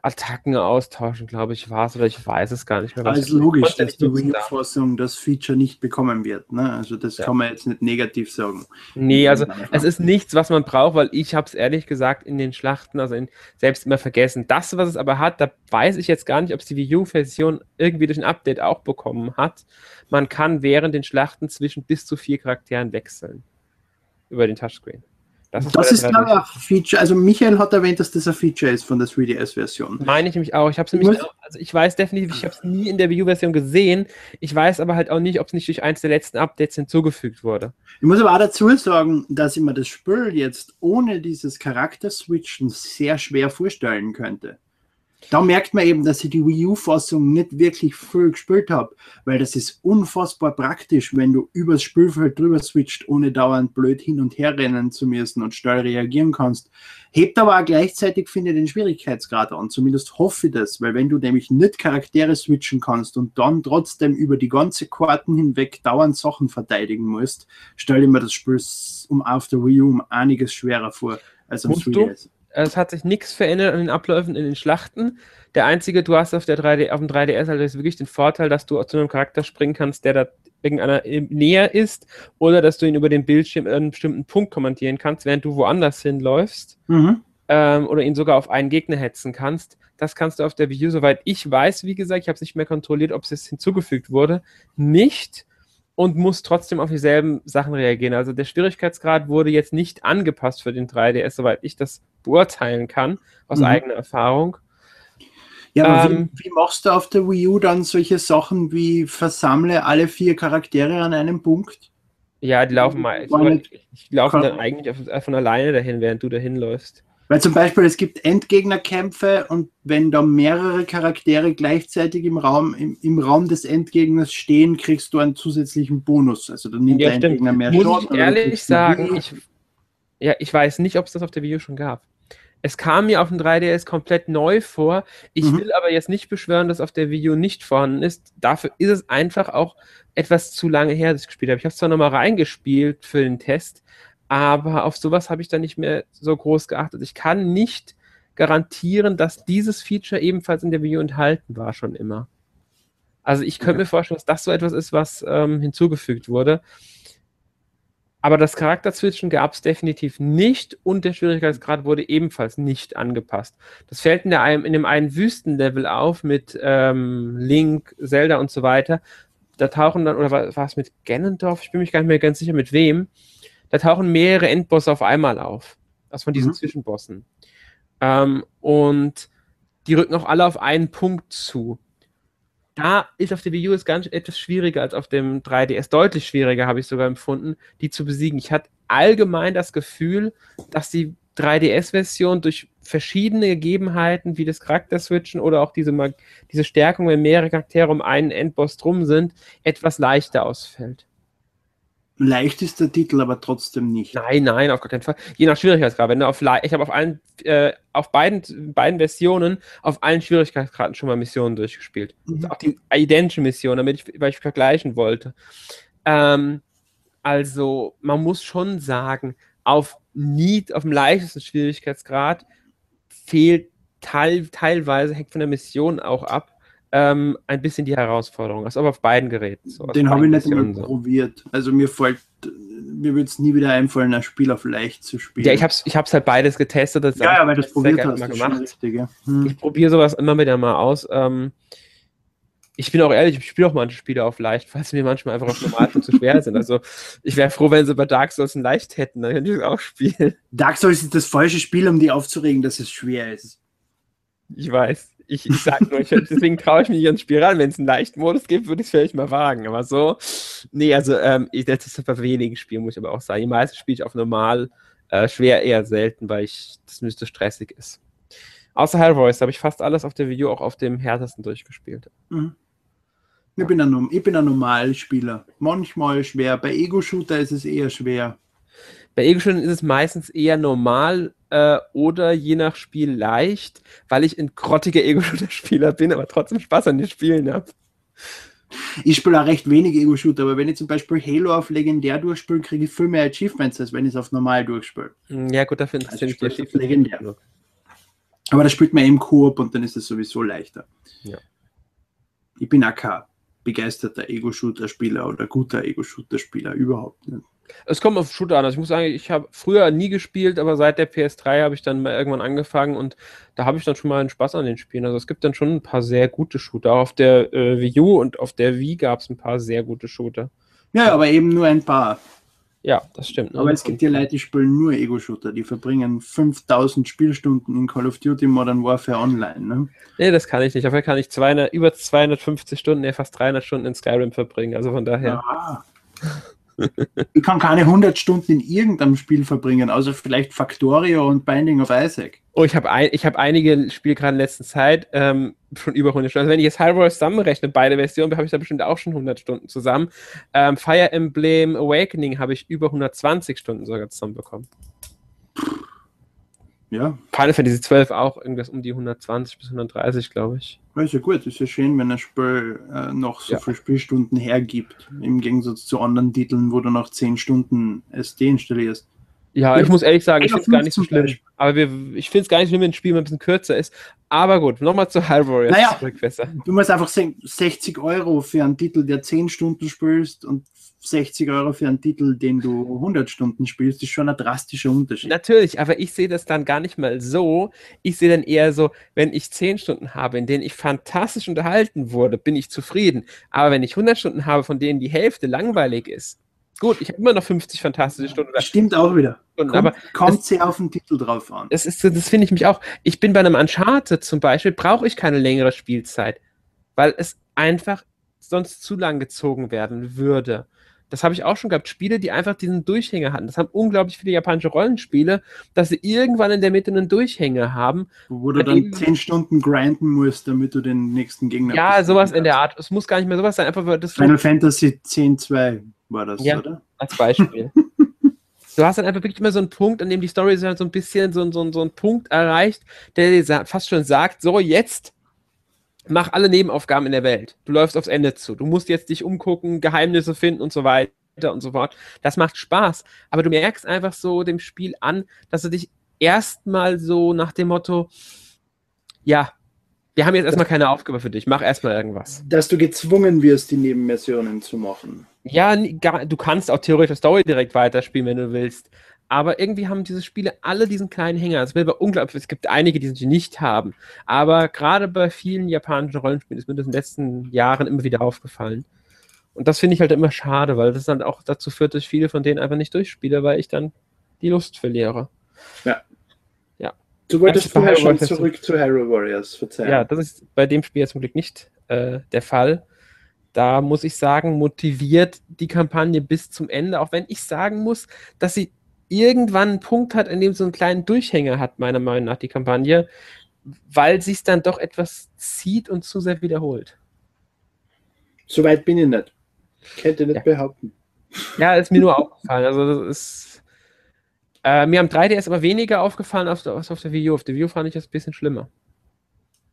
Attacken austauschen, glaube ich, war es, oder ich weiß es gar nicht mehr. Also logisch, dass die Wii-Fassung das Feature nicht bekommen wird. Ne? Also das ja. kann man jetzt nicht negativ sagen. Nee, also es ist nichts, was man braucht, weil ich habe es ehrlich gesagt in den Schlachten, also in, selbst immer vergessen. Das, was es aber hat, da weiß ich jetzt gar nicht, ob es die Wii U-Version irgendwie durch ein Update auch bekommen hat. Man kann während den Schlachten zwischen bis zu vier Charakteren wechseln. Über den Touchscreen. Das ist, das ist glaube ich, ein Feature. Also Michael hat erwähnt, dass das ein Feature ist von der 3DS-Version. Meine ich nämlich auch. Ich habe nämlich, also ich weiß definitiv, ich habe es nie in der Wii U-Version gesehen. Ich weiß aber halt auch nicht, ob es nicht durch eins der letzten Updates hinzugefügt wurde. Ich muss aber auch dazu sagen, dass ich mir das Spiel jetzt ohne dieses Charakter-Switchen sehr schwer vorstellen könnte da merkt man eben, dass ich die Wii U-Fassung nicht wirklich viel gespielt habe, weil das ist unfassbar praktisch, wenn du übers Spielfeld drüber switcht, ohne dauernd blöd hin und her rennen zu müssen und schnell reagieren kannst. Hebt aber auch gleichzeitig, finde ich, den Schwierigkeitsgrad an. Zumindest hoffe ich das, weil wenn du nämlich nicht Charaktere switchen kannst und dann trotzdem über die ganze Karten hinweg dauernd Sachen verteidigen musst, stelle ich mir das Spiel um auf der Wii U um einiges schwerer vor als am 3DS. Es hat sich nichts verändert an den Abläufen in den Schlachten. Der einzige, du hast auf, der 3D, auf dem 3DS halt wirklich den Vorteil, dass du zu einem Charakter springen kannst, der da irgendeiner näher ist, oder dass du ihn über den Bildschirm einen bestimmten Punkt kommandieren kannst, während du woanders hinläufst. Mhm. Ähm, oder ihn sogar auf einen Gegner hetzen kannst. Das kannst du auf der Wii U, soweit ich weiß, wie gesagt, ich habe es nicht mehr kontrolliert, ob es jetzt hinzugefügt wurde, nicht und muss trotzdem auf dieselben Sachen reagieren. Also der Schwierigkeitsgrad wurde jetzt nicht angepasst für den 3DS, soweit ich das beurteilen kann, aus mhm. eigener Erfahrung. Ja, aber ähm, wie, wie, machst du auf der Wii U dann solche Sachen wie versammle alle vier Charaktere an einem Punkt? Ja, die laufen mal. Ich, ich laufe dann eigentlich von alleine dahin, während du dahin läufst. Weil zum Beispiel es gibt Endgegnerkämpfe und wenn da mehrere Charaktere gleichzeitig im Raum, im, im Raum des Endgegners stehen, kriegst du einen zusätzlichen Bonus. Also dann nimmt ja, der Endgegner mehr Muss Schaden. Ich ehrlich sagen, ich, ja, ich weiß nicht, ob es das auf der Video schon gab. Es kam mir auf dem 3DS komplett neu vor. Ich mhm. will aber jetzt nicht beschwören, dass auf der Video nicht vorhanden ist. Dafür ist es einfach auch etwas zu lange her, dass ich gespielt habe. Ich habe es zwar nochmal reingespielt für den Test, aber auf sowas habe ich dann nicht mehr so groß geachtet. Ich kann nicht garantieren, dass dieses Feature ebenfalls in der Video enthalten war, schon immer. Also ich könnte mir vorstellen, dass das so etwas ist, was ähm, hinzugefügt wurde. Aber das Charakter-Switchen gab es definitiv nicht und der Schwierigkeitsgrad wurde ebenfalls nicht angepasst. Das fällt in, der, in dem einen Wüstenlevel auf mit ähm, Link, Zelda und so weiter. Da tauchen dann, oder war es mit Ganondorf? Ich bin mich gar nicht mehr ganz sicher, mit wem da tauchen mehrere Endbosse auf einmal auf. Das von diesen mhm. Zwischenbossen. Ähm, und die rücken auch alle auf einen Punkt zu. Da ist auf der Wii U es ganz etwas schwieriger als auf dem 3DS. Deutlich schwieriger habe ich sogar empfunden, die zu besiegen. Ich hatte allgemein das Gefühl, dass die 3DS-Version durch verschiedene Gegebenheiten wie das Charakter-Switchen oder auch diese, diese Stärkung, wenn mehrere Charaktere um einen Endboss drum sind, etwas leichter ausfällt. Leicht ist der Titel, aber trotzdem nicht. Nein, nein, auf gar keinen Fall. Je nach Schwierigkeitsgrad. Wenn du auf ich habe auf allen, äh, auf beiden, beiden Versionen, auf allen Schwierigkeitsgraden schon mal Missionen durchgespielt. Mhm. Auch die identische Mission, damit ich, weil ich vergleichen wollte. Ähm, also, man muss schon sagen, auf Need, auf dem leichtesten Schwierigkeitsgrad fehlt teil, teilweise, hängt von der Mission auch ab, ähm, ein bisschen die Herausforderung. Ist aber auf beiden Geräten. So, Den habe ich nicht mehr probiert. Also mir folgt, mir würde es nie wieder einfallen, ein Spiel auf leicht zu spielen. Ja, ich habe es ich halt beides getestet. Das ja, ja, weil das probiert hast, mal gemacht. Richtig, ja. hm. Ich probiere sowas immer wieder mal aus. Ähm, ich bin auch ehrlich, ich spiele auch manche Spiele auf leicht, falls mir manchmal einfach auf normal zu schwer sind. Also ich wäre froh, wenn sie bei Dark Souls ein leicht hätten, dann könnte ich es auch spielen. Dark Souls ist das falsche Spiel, um die aufzuregen, dass es schwer ist. Ich weiß. Ich, ich sag nur, ich, deswegen traue ich mich nicht ans Spiel ran. Wenn es einen leichten Modus gibt, würde ich es vielleicht mal wagen. Aber so, nee, also ähm, ich, das ist bei wenigen Spielen, muss ich aber auch sagen. Die meisten spiele ich auf normal, äh, schwer eher selten, weil ich das müsste stressig ist. Außer Hellvoice habe ich fast alles auf der Video auch auf dem härtesten durchgespielt. Mhm. Ich bin, ein, ich bin ein Normalspieler. Manchmal schwer. Bei Ego-Shooter ist es eher schwer. Bei Ego-Shootern ist es meistens eher normal äh, oder je nach Spiel leicht, weil ich ein grottiger Ego-Shooter-Spieler bin, aber trotzdem Spaß an den Spielen habe. Ich spiele auch recht wenig Ego-Shooter, aber wenn ich zum Beispiel Halo auf legendär durchspiele, kriege ich viel mehr Achievements, als wenn ich es auf normal durchspiele. Hm, ja, gut, dafür interessiert also ich die Legendär. Aber da spielt man eben Koop und dann ist es sowieso leichter. Ja. Ich bin auch kein begeisterter Ego-Shooter-Spieler oder guter Ego-Shooter-Spieler, überhaupt nicht. Es kommt auf Shooter an. Also ich muss sagen, ich habe früher nie gespielt, aber seit der PS3 habe ich dann mal irgendwann angefangen und da habe ich dann schon mal einen Spaß an den Spielen. Also es gibt dann schon ein paar sehr gute Shooter. Auch auf der äh, Wii U und auf der Wii gab es ein paar sehr gute Shooter. Ja, aber eben nur ein paar. Ja, das stimmt. Aber es gibt ja Leute, die spielen nur Ego-Shooter. Die verbringen 5000 Spielstunden in Call of Duty Modern Warfare Online. Ne? Nee, das kann ich nicht. Dafür kann ich 200, über 250 Stunden, nee, fast 300 Stunden in Skyrim verbringen. Also von daher. Ja. Ich kann keine 100 Stunden in irgendeinem Spiel verbringen, außer vielleicht Factorio und Binding of Isaac. Oh, ich habe ein, hab einige Spiele gerade in letzter Zeit ähm, schon über 100 Stunden. Also wenn ich jetzt Hyrule zusammenrechne, beide Versionen, habe ich da bestimmt auch schon 100 Stunden zusammen. Ähm, Fire Emblem Awakening habe ich über 120 Stunden sogar zusammenbekommen. Ja. Final Fantasy 12 auch irgendwas um die 120 bis 130, glaube ich. Ja gut, ist ja schön, wenn ein Spiel äh, noch so ja. viele Spielstunden hergibt, im Gegensatz zu anderen Titeln, wo du noch 10 Stunden SD installierst. Ja, ich muss ehrlich sagen, ich finde es gar nicht so schlimm. Aber wir, ich finde es gar nicht schlimm, wenn ein Spiel mal ein bisschen kürzer ist. Aber gut, nochmal zu Hyrule Warriors naja, zurück, besser. Du musst einfach 60 Euro für einen Titel, der 10 Stunden spielst und 60 Euro für einen Titel, den du 100 Stunden spielst, ist schon ein drastischer Unterschied. Natürlich, aber ich sehe das dann gar nicht mal so. Ich sehe dann eher so, wenn ich 10 Stunden habe, in denen ich fantastisch unterhalten wurde, bin ich zufrieden. Aber wenn ich 100 Stunden habe, von denen die Hälfte langweilig ist, gut, ich habe immer noch 50 fantastische Stunden. Stimmt auch wieder. Stunden, kommt, aber kommt das, sehr auf den Titel drauf an. Das, das finde ich mich auch. Ich bin bei einem Uncharted zum Beispiel, brauche ich keine längere Spielzeit, weil es einfach sonst zu lang gezogen werden würde. Das habe ich auch schon gehabt. Spiele, die einfach diesen Durchhänger hatten. Das haben unglaublich viele japanische Rollenspiele, dass sie irgendwann in der Mitte einen Durchhänger haben. Wo du dann zehn Stunden grinden musst, damit du den nächsten Gegner. Ja, sowas in der Art. Es muss gar nicht mehr sowas sein. Einfach das Final Fantasy 10.2 war das, ja, oder? Als Beispiel. du hast dann einfach wirklich immer so einen Punkt, an dem die Story so ein bisschen so, so, so einen Punkt erreicht, der dir fast schon sagt: So, jetzt mach alle Nebenaufgaben in der Welt. Du läufst aufs Ende zu. Du musst jetzt dich umgucken, Geheimnisse finden und so weiter und so fort. Das macht Spaß. Aber du merkst einfach so dem Spiel an, dass du dich erstmal so nach dem Motto, ja, wir haben jetzt erstmal keine Aufgabe für dich, mach erstmal irgendwas. Dass du gezwungen wirst, die Nebenmissionen zu machen. Ja, du kannst auch theoretisch Story direkt weiterspielen, wenn du willst. Aber irgendwie haben diese Spiele alle diesen kleinen Hänger. Es wäre unglaublich. Es gibt einige, die sie nicht haben. Aber gerade bei vielen japanischen Rollenspielen ist mir das in den letzten Jahren immer wieder aufgefallen. Und das finde ich halt immer schade, weil das dann auch dazu führt, dass ich viele von denen einfach nicht durchspiele, weil ich dann die Lust verliere. Ja. Ja. Du wolltest vorher schon zurück zu Hero Warriors, verzeihen. Ja, das ist bei dem Spiel zum Glück nicht äh, der Fall. Da muss ich sagen, motiviert die Kampagne bis zum Ende, auch wenn ich sagen muss, dass sie irgendwann einen Punkt hat, in dem so einen kleinen Durchhänger hat, meiner Meinung nach, die Kampagne, weil es dann doch etwas zieht und zu sehr wiederholt. Soweit bin ich nicht. Ich hätte nicht ja. behaupten. Ja, ist mir nur aufgefallen. Also das ist. Äh, mir am 3DS aber weniger aufgefallen als auf der Wii U. Auf der Wii U fand ich das ein bisschen schlimmer.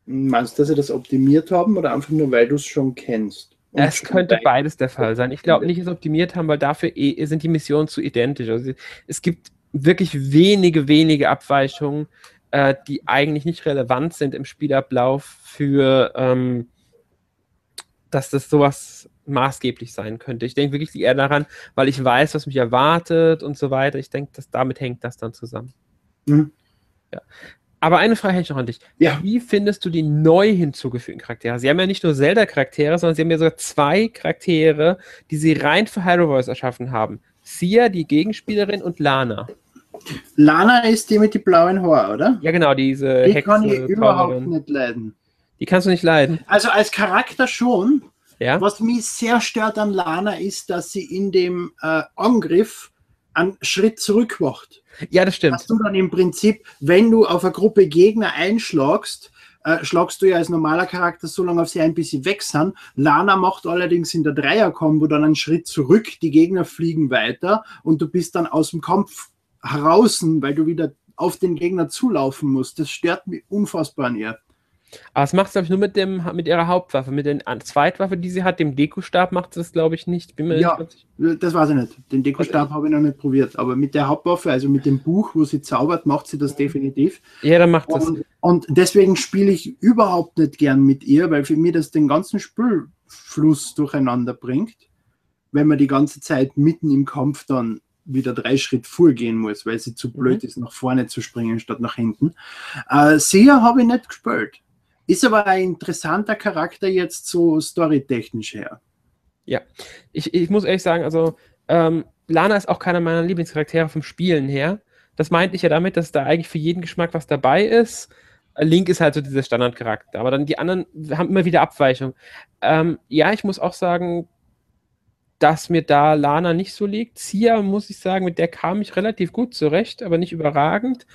Meinst du, dass sie das optimiert haben oder einfach nur, weil du es schon kennst? Es könnte beides der Fall sein. Ich glaube nicht, dass sie optimiert haben, weil dafür eh, sind die Missionen zu identisch. Also es gibt wirklich wenige, wenige Abweichungen, äh, die eigentlich nicht relevant sind im Spielablauf für, ähm, dass das sowas maßgeblich sein könnte. Ich denke wirklich eher daran, weil ich weiß, was mich erwartet und so weiter. Ich denke, dass damit hängt das dann zusammen. Mhm. Ja. Aber eine Frage hätte ich noch an dich. Ja. Wie findest du die neu hinzugefügten Charaktere? Sie haben ja nicht nur Zelda-Charaktere, sondern sie haben ja sogar zwei Charaktere, die sie rein für Hyrule Voice erschaffen haben. Sia, die Gegenspielerin, und Lana. Lana ist die mit den blauen Haaren, oder? Ja, genau, diese Die Hexe, kann ich überhaupt nicht leiden. Die kannst du nicht leiden? Also als Charakter schon. Ja? Was mich sehr stört an Lana ist, dass sie in dem äh, Angriff einen Schritt zurück macht. Ja, das stimmt. Hast du dann im Prinzip, wenn du auf eine Gruppe Gegner einschlagst, äh, schlagst du ja als normaler Charakter so lange auf sie ein, bis sie weg sind. Lana macht allerdings in der Dreier-Combo dann einen Schritt zurück, die Gegner fliegen weiter und du bist dann aus dem Kampf heraus, weil du wieder auf den Gegner zulaufen musst. Das stört mich unfassbar an ihr. Aber es macht es, glaube ich, nur mit, dem, mit ihrer Hauptwaffe. Mit der Zweitwaffe, die sie hat, dem Dekustab, macht es, glaube ich, nicht. ja, nicht das weiß ich nicht. Den Dekustab habe ich noch nicht probiert. Aber mit der Hauptwaffe, also mit dem Buch, wo sie zaubert, macht sie das definitiv. Ja, dann macht das. Und, und deswegen spiele ich überhaupt nicht gern mit ihr, weil für mich das den ganzen Spülfluss durcheinander bringt, wenn man die ganze Zeit mitten im Kampf dann wieder drei Schritt vorgehen muss, weil sie zu blöd mhm. ist, nach vorne zu springen statt nach hinten. Äh, Sia habe ich nicht gespielt. Ist aber ein interessanter Charakter jetzt so storytechnisch her. Ja, ich, ich muss ehrlich sagen, also ähm, Lana ist auch keiner meiner Lieblingscharaktere vom Spielen her. Das meinte ich ja damit, dass da eigentlich für jeden Geschmack was dabei ist. Link ist halt so dieser Standardcharakter, aber dann die anderen haben immer wieder Abweichungen. Ähm, ja, ich muss auch sagen, dass mir da Lana nicht so liegt. Sia, muss ich sagen, mit der kam ich relativ gut zurecht, aber nicht überragend.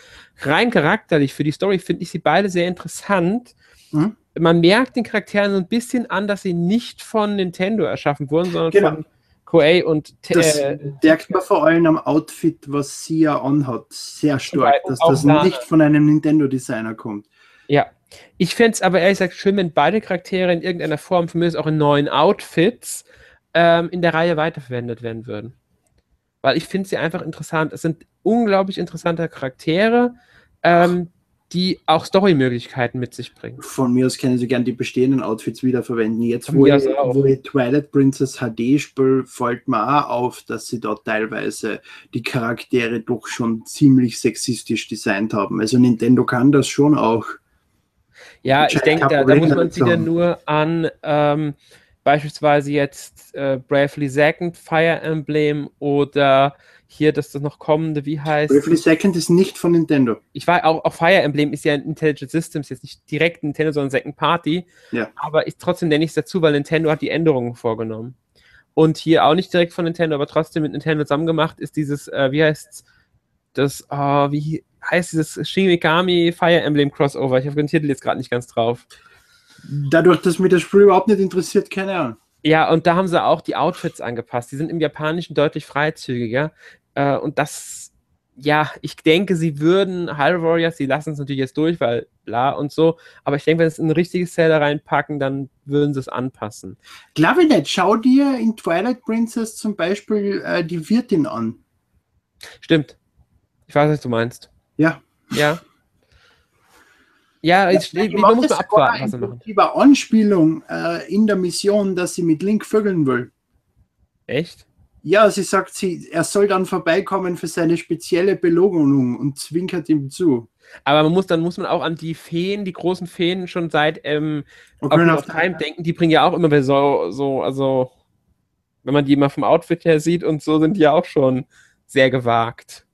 Rein charakterlich für die Story finde ich sie beide sehr interessant. Mhm. Man merkt den Charakteren so ein bisschen an, dass sie nicht von Nintendo erschaffen wurden, sondern genau. von Koei und Das äh, merkt man vor allem am Outfit, was Sia anhat, sehr stark, dass das Lana. nicht von einem Nintendo-Designer kommt. Ja, ich fände es aber ehrlich gesagt schön, wenn beide Charaktere in irgendeiner Form, für mich auch in neuen Outfits, ähm, in der Reihe weiterverwendet werden würden. Weil ich finde sie einfach interessant. Es sind unglaublich interessante Charaktere, ähm, die auch Story-Möglichkeiten mit sich bringen. Von mir aus können sie gerne die bestehenden Outfits wiederverwenden. Jetzt, wo ich, wo ich, Twilight Princess HD spiele, fällt mir auch auf, dass sie dort teilweise die Charaktere doch schon ziemlich sexistisch designt haben. Also Nintendo kann das schon auch. Ja, ich denke, da, da, muss man wieder nur an ähm, beispielsweise jetzt äh, Bravely Second, Fire Emblem oder hier das, das noch kommende, wie heißt Bravely Second ist nicht von Nintendo. Ich war auch, auch Fire Emblem ist ja Intelligent Systems, jetzt nicht direkt Nintendo, sondern Second Party. Ja. Aber ich trotzdem nenne ich es dazu, weil Nintendo hat die Änderungen vorgenommen. Und hier auch nicht direkt von Nintendo, aber trotzdem mit Nintendo zusammen gemacht ist dieses, äh, wie heißt das, oh, wie heißt dieses Shin Megami Fire Emblem Crossover? Ich habe den Titel jetzt gerade nicht ganz drauf. Dadurch, dass mich das Spiel überhaupt nicht interessiert, keine Ahnung. Ja, und da haben sie auch die Outfits angepasst. Die sind im Japanischen deutlich freizügiger. Äh, und das, ja, ich denke, sie würden Hyrule Warriors, sie lassen es natürlich jetzt durch, weil bla und so. Aber ich denke, wenn sie ein richtiges Seller reinpacken, dann würden sie es anpassen. Glaube ich nicht. Schau dir in Twilight Princess zum Beispiel äh, die Wirtin an. Stimmt. Ich weiß, was du meinst. Ja. Ja. Ja, ich, ich, man muss mal abwarten, was sie machen. Über Anspielung äh, in der Mission, dass sie mit Link vögeln will. Echt? Ja, sie sagt, sie, er soll dann vorbeikommen für seine spezielle Belohnung und zwinkert ihm zu. Aber man muss, dann muss man auch an die Feen, die großen Feen schon seit ähm, okay, of Time denken, die bringen ja auch immer so, so, also wenn man die mal vom Outfit her sieht und so, sind die ja auch schon sehr gewagt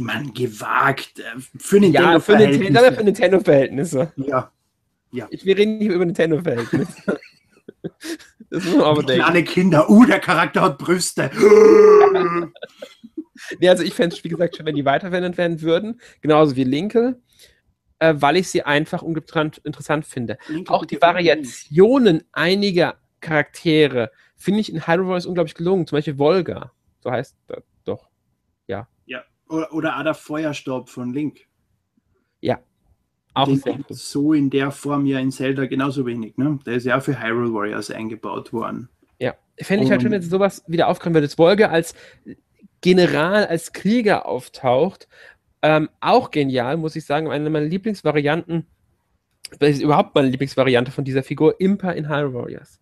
meine, gewagt. Äh, für Nintendo ja, für Nintendo, für Nintendo-Verhältnisse. Ja. ja. Ich, wir reden nicht über Nintendo-Verhältnisse. das muss man aber denken. Kleine Kinder, uh, der Charakter hat Brüste. nee, also ich fände es, wie gesagt, schon, wenn die weiterverwendet werden würden, genauso wie Linke, äh, weil ich sie einfach interessant finde. Linke Auch die Variationen einiger Charaktere finde ich in Hyrule Warriors unglaublich gelungen. Zum Beispiel Volga, so heißt das. Oder, oder Ada Feuerstab von Link. Ja. Auch so in der Form ja in Zelda genauso wenig. Ne? Der ist ja auch für Hyrule Warriors eingebaut worden. Ja, fände ich halt schön, wenn sowas wieder aufkommen würde. Das Wolke als General, als Krieger auftaucht. Ähm, auch genial, muss ich sagen. Eine meiner Lieblingsvarianten, das ist überhaupt meine Lieblingsvariante von dieser Figur, Impa in Hyrule Warriors.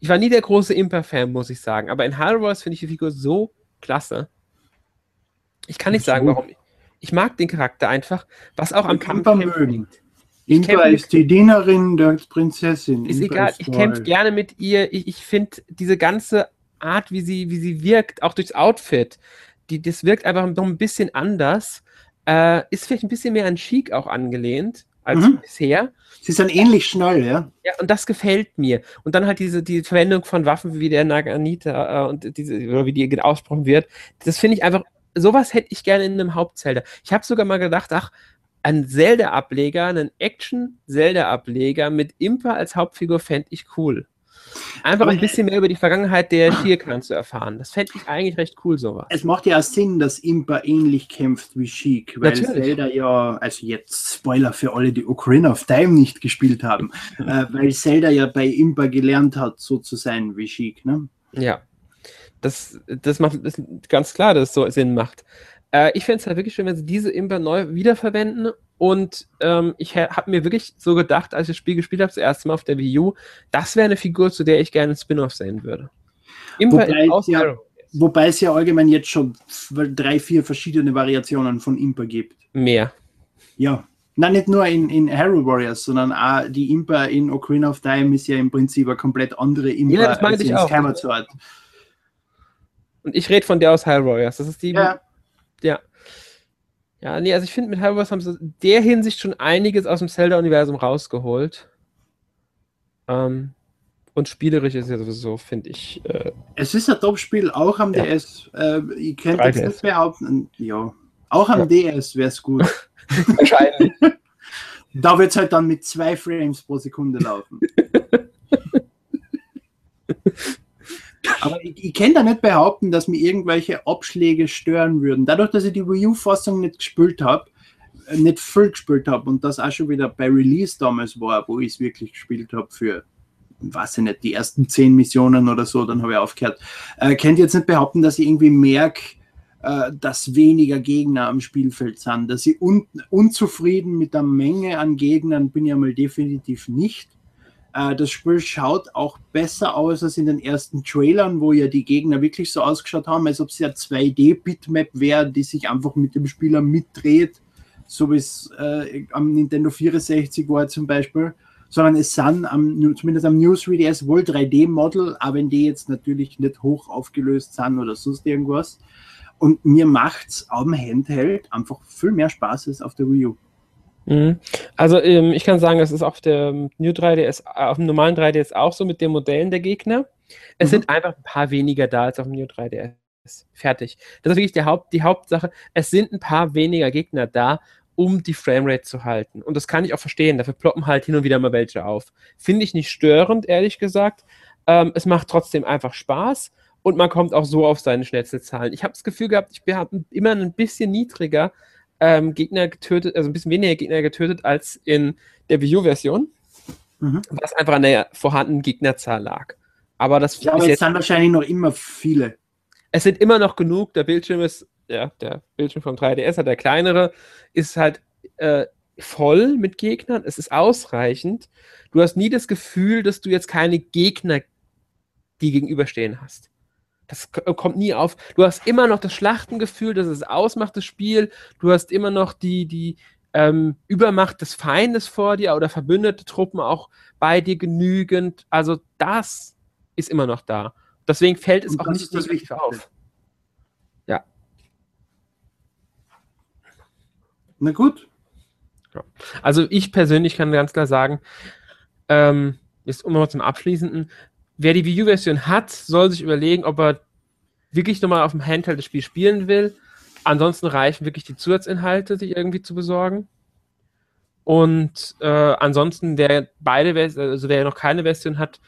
Ich war nie der große Impa-Fan, muss ich sagen, aber in Hyrule Warriors finde ich die Figur so klasse. Ich kann nicht sagen, warum. Ich mag den Charakter einfach, was auch am Kampf liegt. Impa ist die Dienerin der Prinzessin. Ist Impa egal, ist ich kämpfe gerne mit ihr. Ich, ich finde diese ganze Art, wie sie, wie sie wirkt, auch durchs Outfit, die, das wirkt einfach noch ein bisschen anders. Äh, ist vielleicht ein bisschen mehr an Chic auch angelehnt als mhm. bisher. Sie ist dann ähnlich schnell, ja. Ja, und das gefällt mir. Und dann halt diese die Verwendung von Waffen wie der Naganita äh, und diese, oder wie die ausgesprochen wird, das finde ich einfach sowas hätte ich gerne in einem Hauptzelda. Ich habe sogar mal gedacht, ach, ein Zelda-Ableger, einen Action-Zelda-Ableger mit Impa als Hauptfigur fände ich cool. Einfach ein bisschen mehr über die Vergangenheit der Shirkan zu erfahren. Das fände ich eigentlich recht cool, sowas. Es macht ja Sinn, dass Impa ähnlich kämpft wie Sheik, weil Natürlich. Zelda ja, also jetzt Spoiler für alle, die Ocarina of Time nicht gespielt haben, äh, weil Zelda ja bei Impa gelernt hat, so zu sein wie Sheik, ne? Ja. Das, das macht das ganz klar, dass es so Sinn macht. Äh, ich fände es halt wirklich schön, wenn sie diese Impa neu wiederverwenden und ähm, ich habe mir wirklich so gedacht, als ich das Spiel gespielt habe, das erste Mal auf der Wii U, das wäre eine Figur, zu der ich gerne einen Spin-off sehen würde. Impa wobei, ja, wobei es ja allgemein jetzt schon drei, vier verschiedene Variationen von Impa gibt. Mehr. Ja. Nein, nicht nur in, in Hero Warriors, sondern auch die Impa in Ocarina of Time ist ja im Prinzip eine komplett andere Impa ja, das als ich in. Skyward Sword. Und ich rede von der aus Hyrule Warriors. Das ist die. Ja. Ja. Ja, nee, also ich finde, mit Hyrule haben sie in der Hinsicht schon einiges aus dem Zelda-Universum rausgeholt. Ähm, und spielerisch ist ja sowieso, finde ich. Äh, es ist ein Top-Spiel, auch am ja. DS. Äh, ich könnte jetzt nicht behaupten, ja, auch am ja. DS wäre es gut. Wahrscheinlich. da wird es halt dann mit zwei Frames pro Sekunde laufen. Aber ich, ich kann da nicht behaupten, dass mir irgendwelche Abschläge stören würden. Dadurch, dass ich die Wii U-Fassung nicht gespielt habe, äh, nicht voll gespielt habe und das auch schon wieder bei Release damals war, wo ich es wirklich gespielt habe für, weiß ich nicht, die ersten zehn Missionen oder so, dann habe ich aufgehört. Äh, könnt jetzt nicht behaupten, dass ich irgendwie merke, äh, dass weniger Gegner am Spielfeld sind, dass ich un unzufrieden mit der Menge an Gegnern bin ich einmal definitiv nicht. Äh, das Spiel schaut auch besser aus als in den ersten Trailern, wo ja die Gegner wirklich so ausgeschaut haben, als ob es ja 2D-Bitmap wäre, die sich einfach mit dem Spieler mitdreht, so wie es äh, am Nintendo 64 war zum Beispiel. Sondern es sind am, zumindest am News 3DS wohl 3D-Model, aber wenn die jetzt natürlich nicht hoch aufgelöst sind oder sonst irgendwas. Und mir macht es am Handheld einfach viel mehr Spaß als auf der Wii U. Mhm. Also ähm, ich kann sagen, es ist auf der New 3DS, äh, auf dem normalen 3DS auch so mit den Modellen der Gegner. Es mhm. sind einfach ein paar weniger da als auf dem New 3DS. Fertig. Das ist wirklich die, Haupt, die Hauptsache. Es sind ein paar weniger Gegner da, um die Framerate zu halten. Und das kann ich auch verstehen. Dafür ploppen halt hin und wieder mal welche auf. Finde ich nicht störend, ehrlich gesagt. Ähm, es macht trotzdem einfach Spaß und man kommt auch so auf seine Schnetzelzahlen. Ich habe das Gefühl gehabt, ich bin immer ein bisschen niedriger ähm, Gegner getötet, also ein bisschen weniger Gegner getötet als in der Wii U-Version, mhm. was einfach an der vorhandenen Gegnerzahl lag. Aber das ja, aber jetzt sind wahrscheinlich noch immer viele. Es sind immer noch genug. Der Bildschirm ist, ja, der Bildschirm vom 3DS, der kleinere, ist halt äh, voll mit Gegnern. Es ist ausreichend. Du hast nie das Gefühl, dass du jetzt keine Gegner, die gegenüberstehen hast. Das äh, kommt nie auf. Du hast immer noch das Schlachtengefühl, das es ausmacht, das Spiel. Du hast immer noch die, die ähm, Übermacht des Feindes vor dir oder verbündete Truppen auch bei dir genügend. Also das ist immer noch da. Deswegen fällt es Und auch nicht so richtig auf. Ja. Na gut. Ja. Also ich persönlich kann ganz klar sagen, ähm, jetzt um mal zum Abschließenden, wer die Wii U-Version hat, soll sich überlegen, ob er wirklich nochmal auf dem Handheld das Spiel spielen will. Ansonsten reichen wirklich die Zusatzinhalte, sich irgendwie zu besorgen. Und äh, ansonsten, wer beide, also wer noch keine Version hat,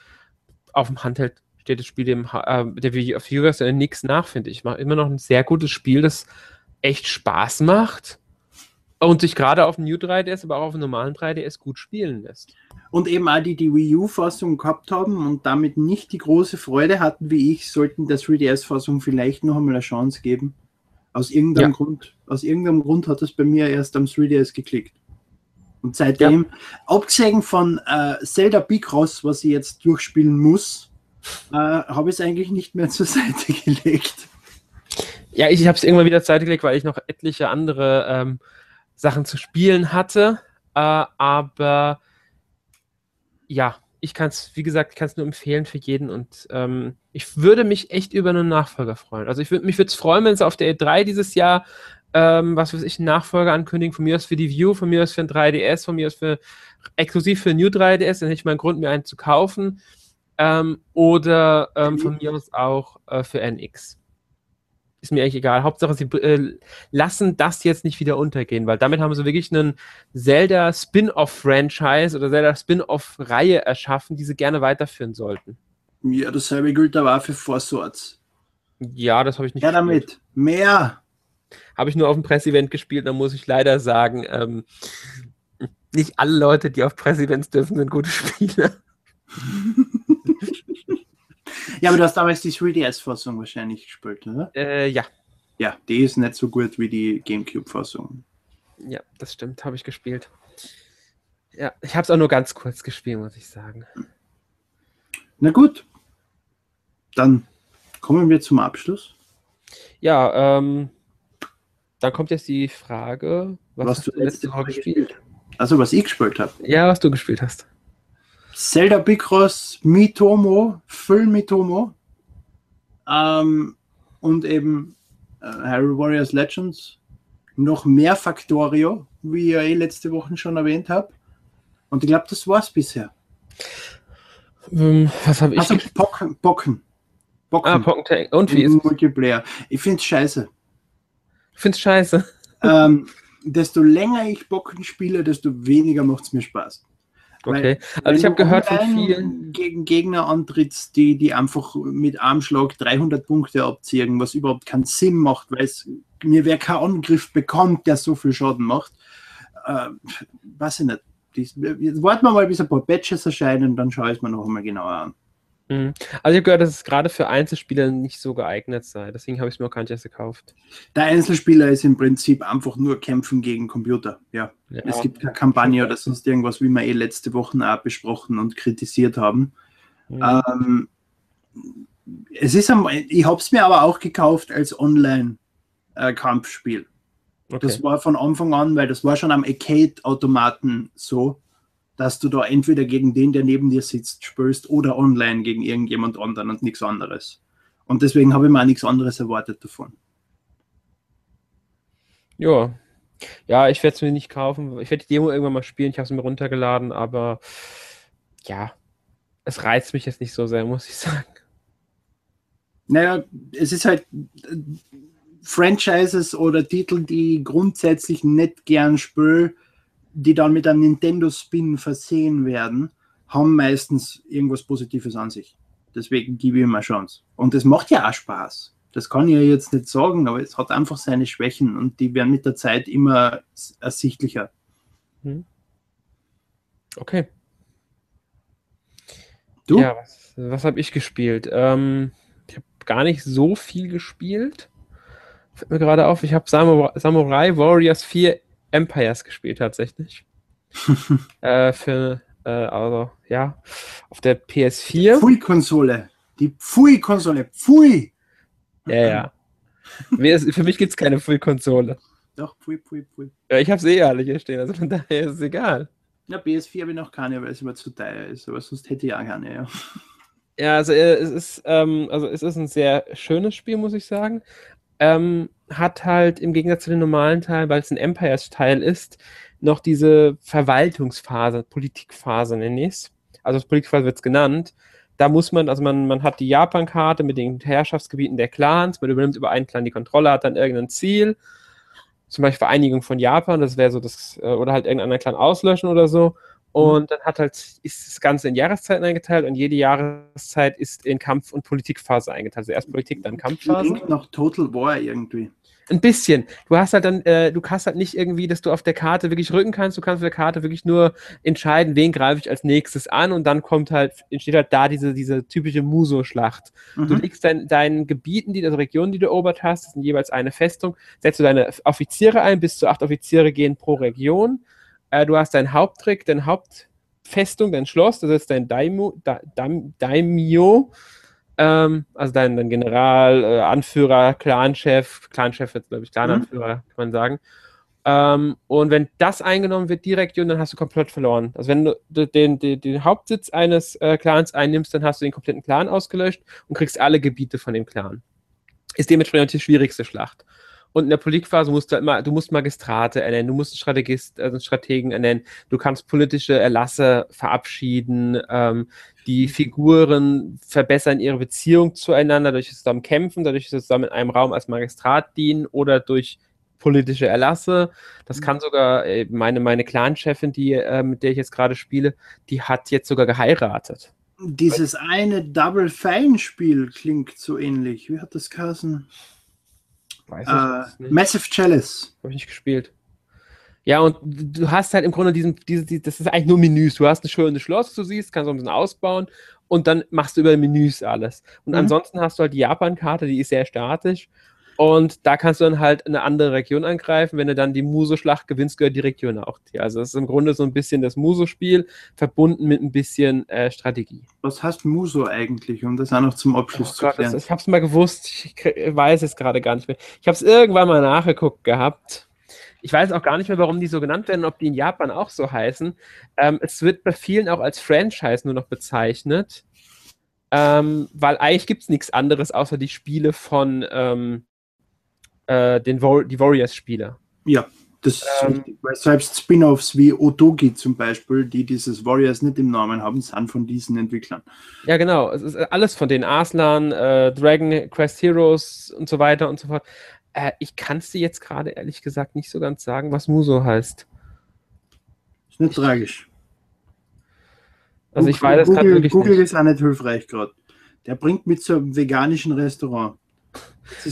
auf dem Handheld steht das Spiel dem, äh, der Wii U-Version nichts nach, finde ich. Macht immer noch ein sehr gutes Spiel, das echt Spaß macht und sich gerade auf dem New 3DS, aber auch auf dem normalen 3DS gut spielen lässt. Und eben all die, die Wii U-Fassung gehabt haben und damit nicht die große Freude hatten wie ich, sollten der 3DS-Fassung vielleicht noch einmal eine Chance geben. Aus irgendeinem ja. Grund. Aus irgendeinem Grund hat es bei mir erst am 3DS geklickt. Und seitdem, ja. abgesehen von äh, Zelda Bicross, was ich jetzt durchspielen muss, äh, habe ich es eigentlich nicht mehr zur Seite gelegt. Ja, ich habe es irgendwann wieder zur Seite gelegt, weil ich noch etliche andere ähm, Sachen zu spielen hatte. Äh, aber ja, ich kann es, wie gesagt, ich kann es nur empfehlen für jeden und ähm, ich würde mich echt über einen Nachfolger freuen. Also ich würde mich freuen, wenn es auf der E3 dieses Jahr, ähm, was weiß ich, einen Nachfolger ankündigen, von mir aus für die View, von mir aus für ein 3DS, von mir aus für exklusiv für New 3DS, dann hätte ich mal einen Grund, mir einen zu kaufen. Ähm, oder ähm, von mir aus auch äh, für NX ist mir eigentlich egal. Hauptsache, sie äh, lassen das jetzt nicht wieder untergehen, weil damit haben sie wirklich einen Zelda Spin-off-Franchise oder Zelda Spin-off-Reihe erschaffen, die sie gerne weiterführen sollten. Ja, dasselbe gilt aber auch für Four Swords. Ja, das habe ich nicht Ja, damit. Mehr. Habe ich nur auf dem Pressevent gespielt, da muss ich leider sagen, ähm, nicht alle Leute, die auf Pressevents dürfen, sind gute Spieler. ja, aber du hast damals die 3DS-Fassung wahrscheinlich gespielt, oder? Äh, ja. Ja, die ist nicht so gut wie die GameCube-Fassung. Ja, das stimmt, habe ich gespielt. Ja, ich habe es auch nur ganz kurz gespielt, muss ich sagen. Na gut, dann kommen wir zum Abschluss. Ja, ähm, dann kommt jetzt die Frage, was, was du letzte Woche gespielt hast. Also, was ich gespielt habe. Ja, was du gespielt hast. Zelda Bicross Mitomo, Full Mitomo ähm, und eben äh, Harry Warriors Legends. Noch mehr Factorio, wie ich ja eh letzte Woche schon erwähnt habe. Und ich glaube, das war's bisher. Ähm, was habe ich? Also Bocken, Bocken. Bocken. Ah, Pocken Und wie ist Multiplayer. Ich finde es scheiße. Ich finde es scheiße. Ähm, desto länger ich Bocken spiele, desto weniger macht es mir Spaß. Okay, also ich habe gehört von vielen. Gegen Gegner antrittst, die, die einfach mit Armschlag 300 Punkte abziehen, was überhaupt keinen Sinn macht, weil es mir wer keinen Angriff bekommt, der so viel Schaden macht. Äh, weiß ich nicht. Dies, jetzt warten wir mal, bis ein paar Patches erscheinen, dann schaue ich es mir noch einmal genauer an. Mhm. Also ich habe gehört, dass es gerade für Einzelspieler nicht so geeignet sei. Deswegen habe ich es mir auch gar nicht erst gekauft. Der Einzelspieler ist im Prinzip einfach nur Kämpfen gegen Computer. Ja. ja. Es gibt keine Kampagne oder sonst irgendwas, wie wir eh letzte Woche auch besprochen und kritisiert haben. Mhm. Ähm, es ist am, ich habe es mir aber auch gekauft als Online-Kampfspiel. Äh, okay. Das war von Anfang an, weil das war schon am Arcade-Automaten so dass du da entweder gegen den, der neben dir sitzt, spürst oder online gegen irgendjemand anderen und nichts anderes. Und deswegen habe ich mir auch nichts anderes erwartet davon. Ja. Ja, ich werde es mir nicht kaufen. Ich werde die Demo irgendwann mal spielen. Ich habe es mir runtergeladen, aber ja, es reizt mich jetzt nicht so sehr, muss ich sagen. Naja, es ist halt äh, Franchises oder Titel, die grundsätzlich nicht gern spüren die dann mit einem Nintendo-Spin versehen werden, haben meistens irgendwas Positives an sich. Deswegen gebe ich ihm eine Chance. Und es macht ja auch Spaß. Das kann ich ja jetzt nicht sagen, aber es hat einfach seine Schwächen und die werden mit der Zeit immer ersichtlicher. Hm. Okay. Du? Ja, was, was habe ich gespielt? Ähm, ich habe gar nicht so viel gespielt. Fällt mir gerade auf, ich habe Samurai Warriors 4 Empires gespielt tatsächlich. äh, für, äh, also, ja, auf der PS4. Pfui-Konsole. Die Pfui-Konsole. Pfui! Ja, ja. für mich gibt es keine Pfui-Konsole. Doch, Pfui, Pfui, Pfui. Ja, ich habe es eh alle hier stehen, also von daher ist es egal. Ja, PS4 habe ich noch keine, weil es immer zu teuer ist, aber sonst hätte ich auch keine, ja. Ja, also äh, es ist, ähm, also es ist ein sehr schönes Spiel, muss ich sagen ähm, hat halt im Gegensatz zu den normalen Teilen, weil es ein Empires-Teil ist, noch diese Verwaltungsphase, Politikphase nenne ich es. Also als Politikphase wird es genannt. Da muss man, also man, man hat die Japan-Karte mit den Herrschaftsgebieten der Clans, man übernimmt über einen Clan die Kontrolle, hat dann irgendein Ziel, zum Beispiel Vereinigung von Japan, das wäre so das, äh, oder halt irgendeinen Clan auslöschen oder so. Mhm. Und dann hat halt, ist das Ganze in Jahreszeiten eingeteilt und jede Jahreszeit ist in Kampf- und Politikphase eingeteilt. Also erst Politik, dann Kampfphase. Klingt noch Total War irgendwie. Ein bisschen. Du hast halt dann, äh, du hast halt nicht irgendwie, dass du auf der Karte wirklich rücken kannst. Du kannst auf der Karte wirklich nur entscheiden, wen greife ich als nächstes an und dann kommt halt, entsteht halt da diese, diese typische Muso-Schlacht. Mhm. Du legst dein, deinen Gebieten, die, also Regionen, die du erobert hast, das sind jeweils eine Festung, setzt du deine Offiziere ein, bis zu acht Offiziere gehen pro Region äh, du hast deinen Haupttrick, deine Hauptfestung, dein Schloss, das ist dein Daimyo, da, Daimyo ähm, also dein, dein General, äh, Anführer, Clanchef, Clanchef jetzt, glaube ich, Clananführer, mhm. kann man sagen. Ähm, und wenn das eingenommen wird, Region, dann hast du komplett verloren. Also wenn du den, den, den Hauptsitz eines äh, Clans einnimmst, dann hast du den kompletten Clan ausgelöscht und kriegst alle Gebiete von dem Clan. Ist dementsprechend die schwierigste Schlacht. Und in der Politikphase musst du halt immer, du musst Magistrate ernennen, du musst einen, Strategist, also einen Strategen ernennen, du kannst politische Erlasse verabschieden, ähm, die Figuren verbessern ihre Beziehung zueinander durch das zusammen kämpfen, dadurch, dass sie zusammen in einem Raum als Magistrat dienen oder durch politische Erlasse. Das kann sogar, äh, meine, meine Clan-Chefin, die, äh, mit der ich jetzt gerade spiele, die hat jetzt sogar geheiratet. Dieses eine Double Fine-Spiel klingt so ähnlich. Wie hat das geheißen? Weiß ich äh, nicht. Massive Chalice. Habe ich nicht gespielt. Ja, und du hast halt im Grunde diesen, diese, die, das ist eigentlich nur Menüs. Du hast ein schönes Schloss, du siehst, kannst auch ein bisschen ausbauen und dann machst du über Menüs alles. Und mhm. ansonsten hast du halt die Japan-Karte, die ist sehr statisch und da kannst du dann halt eine andere Region angreifen. Wenn du dann die Muso-Schlacht gewinnst, gehört die Region auch dir. Also das ist im Grunde so ein bisschen das Muso-Spiel, verbunden mit ein bisschen äh, Strategie. Was heißt Muso eigentlich, um das auch noch zum Abschluss oh zu Gott, klären? Das, ich habe es mal gewusst, ich weiß es gerade gar nicht mehr. Ich habe es irgendwann mal nachgeguckt gehabt. Ich weiß auch gar nicht mehr, warum die so genannt werden, ob die in Japan auch so heißen. Ähm, es wird bei vielen auch als Franchise nur noch bezeichnet. Ähm, weil eigentlich gibt es nichts anderes außer die Spiele von ähm, äh, den War die Warriors-Spiele. Ja, das ist ähm, richtig, weil selbst Spin-offs wie Otogi zum Beispiel, die dieses Warriors nicht im Namen haben, sind von diesen Entwicklern. Ja, genau. Es ist alles von den Arslan, äh, Dragon Quest Heroes und so weiter und so fort. Äh, ich kann es dir jetzt gerade ehrlich gesagt nicht so ganz sagen, was Muso heißt. Ist nicht ich, tragisch. Also ich weiß Google nicht. ist auch nicht hilfreich gerade. Der bringt mit zu einem veganischen Restaurant.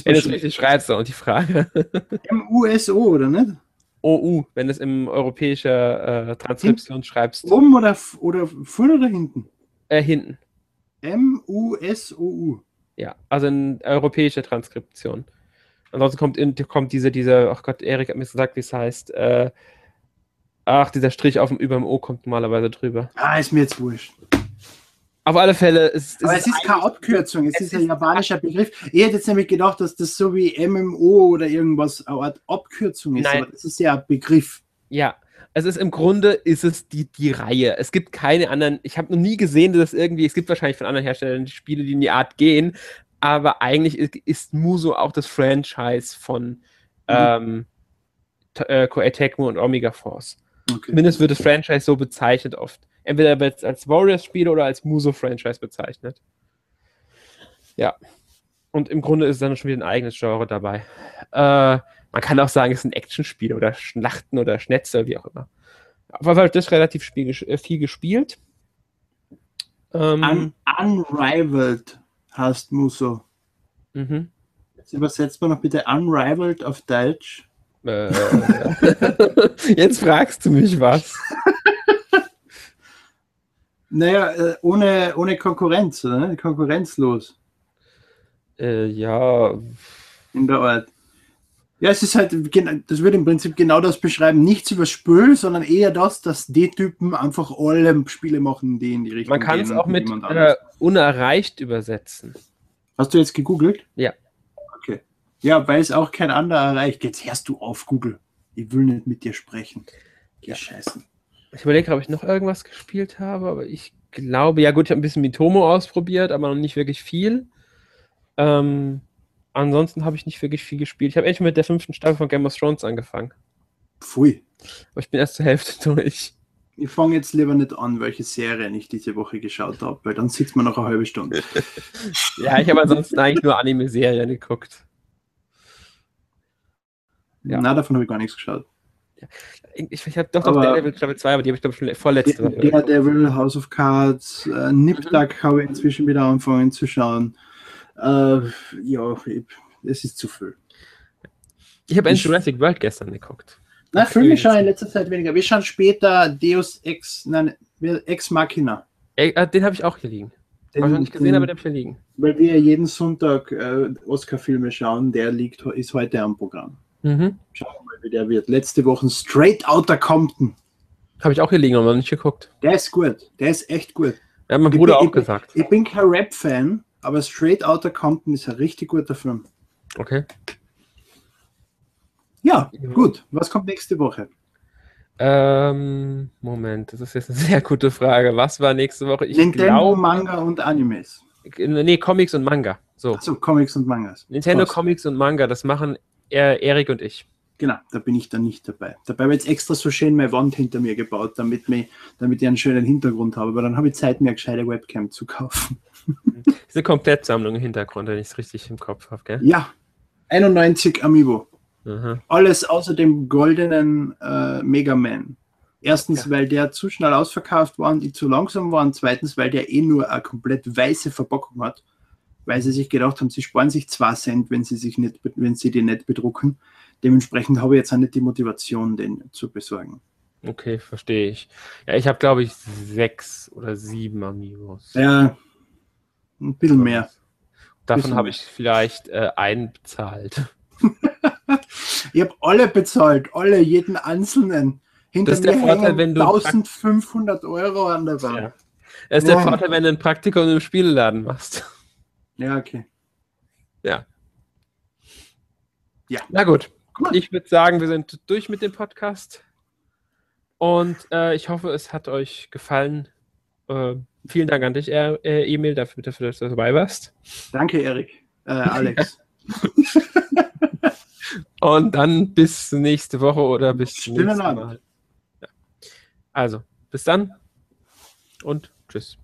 Wenn es richtig schreibst und die Frage. M-U-S-O, oder nicht? OU, wenn du es in europäischer äh, Transkription Hin schreibst. Oben oder, oder vorne oder hinten? Äh, hinten. M-U-S-O-U. Ja, also in europäischer Transkription. Ansonsten kommt, in, kommt diese, diese, ach Gott, Erik hat mir gesagt, wie es heißt. Äh, ach, dieser Strich auf dem über dem O kommt normalerweise drüber. Ah, ist mir jetzt wurscht. Auf alle Fälle ist Aber es ist keine Abkürzung, es, es ist ein japanischer Begriff. Ich hätte jetzt nämlich gedacht, dass das so wie MMO oder irgendwas eine Art Abkürzung ist, Nein. aber das ist ja ein Begriff. Ja, es ist im Grunde ist es die, die Reihe. Es gibt keine anderen, ich habe noch nie gesehen, dass es irgendwie, es gibt wahrscheinlich von anderen Herstellern Spiele, die in die Art gehen, aber eigentlich ist, ist Muso auch das Franchise von mhm. ähm, äh, Koei Tecmo und Omega Force. Okay. Zumindest wird das Franchise so bezeichnet oft. Entweder wird es als Warriors-Spiel oder als Muso-Franchise bezeichnet. Ja. Und im Grunde ist dann schon wieder ein eigenes Genre dabei. Äh, man kann auch sagen, es ist ein Actionspiel oder Schlachten oder Schnetze, wie auch immer. Auf jeden Fall das relativ viel, äh, viel gespielt. Ähm, Un Unrivaled heißt Muso. Mhm. Jetzt übersetzt man noch bitte Unrivaled auf Deutsch. Äh, jetzt fragst du mich was. naja, äh, ohne, ohne Konkurrenz, oder? Konkurrenzlos. Äh, ja. In der Art. Ja, es ist halt, das würde im Prinzip genau das beschreiben. Nichts über Spül, sondern eher das, dass die Typen einfach alle Spiele machen, die in die Richtung Man kann es auch mit äh, unerreicht übersetzen. Hast du jetzt gegoogelt? Ja. Ja, weil es auch kein anderer erreicht. Jetzt hörst du auf, Google. Ich will nicht mit dir sprechen. Geh ja. scheißen. Ich überlege, ob ich noch irgendwas gespielt habe, aber ich glaube, ja gut, ich habe ein bisschen Mitomo ausprobiert, aber noch nicht wirklich viel. Ähm, ansonsten habe ich nicht wirklich viel gespielt. Ich habe endlich mit der fünften Staffel von Game of Thrones angefangen. Pfui. Aber ich bin erst zur Hälfte durch. Ich fange jetzt lieber nicht an, welche Serie ich diese Woche geschaut habe, weil dann sitzt man noch eine halbe Stunde. ja, ich habe ansonsten eigentlich nur Anime-Serien geguckt. Ja. Na, davon habe ich gar nichts geschaut. Ja. Ich, ich habe doch noch Daredevil Travel 2, aber die habe ich glaube schon vorletzte. Daredevil, House of Cards, äh, Niptak mhm. habe ich inzwischen wieder angefangen zu schauen. Äh, ja, es ist zu viel. Ich habe Jurassic World gestern geguckt. Na, Filme schauen in letzter Zeit weniger. Wir schauen später Deus Ex, nein, Ex Machina. Äh, den habe ich auch hier liegen. Den habe ich noch nicht gesehen, den, aber den habe ich hier liegen. Weil wir jeden Sonntag äh, Oscar-Filme schauen, der liegt, ist heute am Programm. Mhm. Schauen wir mal, wie der wird. Letzte Woche Straight Outta Compton. Habe ich auch hier liegen, aber noch nicht geguckt. Der ist gut. Der ist echt gut. Ja, mein Bruder bin, auch ich, gesagt. Ich bin kein Rap-Fan, aber Straight Outta Compton ist ein richtig guter Film. Okay. Ja, gut. Was kommt nächste Woche? Ähm, Moment, das ist jetzt eine sehr gute Frage. Was war nächste Woche? Ich Nintendo, glaube, Manga und Animes. Nee, Comics und Manga. So. Achso, Comics und Mangas. Nintendo, Was? Comics und Manga, das machen er, Erik und ich. Genau, da bin ich dann nicht dabei. Dabei habe ich jetzt extra so schön meine Wand hinter mir gebaut, damit, mich, damit ich einen schönen Hintergrund habe. Aber dann habe ich Zeit, mir eine gescheite Webcam zu kaufen. Eine Komplettsammlung im Hintergrund, wenn ich es richtig im Kopf habe, gell? Ja, 91 Amiibo. Aha. Alles außer dem goldenen äh, Mega Man. Erstens, ja. weil der zu schnell ausverkauft war und die zu langsam waren. Zweitens, weil der eh nur eine komplett weiße Verpackung hat, weil sie sich gedacht haben, sie sparen sich zwei Cent, wenn sie sich nicht, wenn sie den nicht bedrucken. Dementsprechend habe ich jetzt auch nicht die Motivation, den zu besorgen. Okay, verstehe ich. Ja, ich habe, glaube ich, sechs oder sieben Amigos. Ja, ein bisschen mehr. Davon habe ich vielleicht äh, einen bezahlt. ich habe alle bezahlt, alle, jeden einzelnen. Hinter das ist der Vorteil, wenn du 1500 Euro an der Wand. Ja. Das ist der Vorteil, wenn du ein Praktikum im Spieleladen machst. Ja, okay. Ja. Ja. Na gut. gut. Ich würde sagen, wir sind durch mit dem Podcast. Und äh, ich hoffe, es hat euch gefallen. Äh, vielen Dank an dich, äh, Emil, dafür, dafür, dass du dabei warst. Danke, Erik. Äh, Alex. Und dann bis nächste Woche oder bis zum nächsten Mal. Ja. Also, bis dann und tschüss.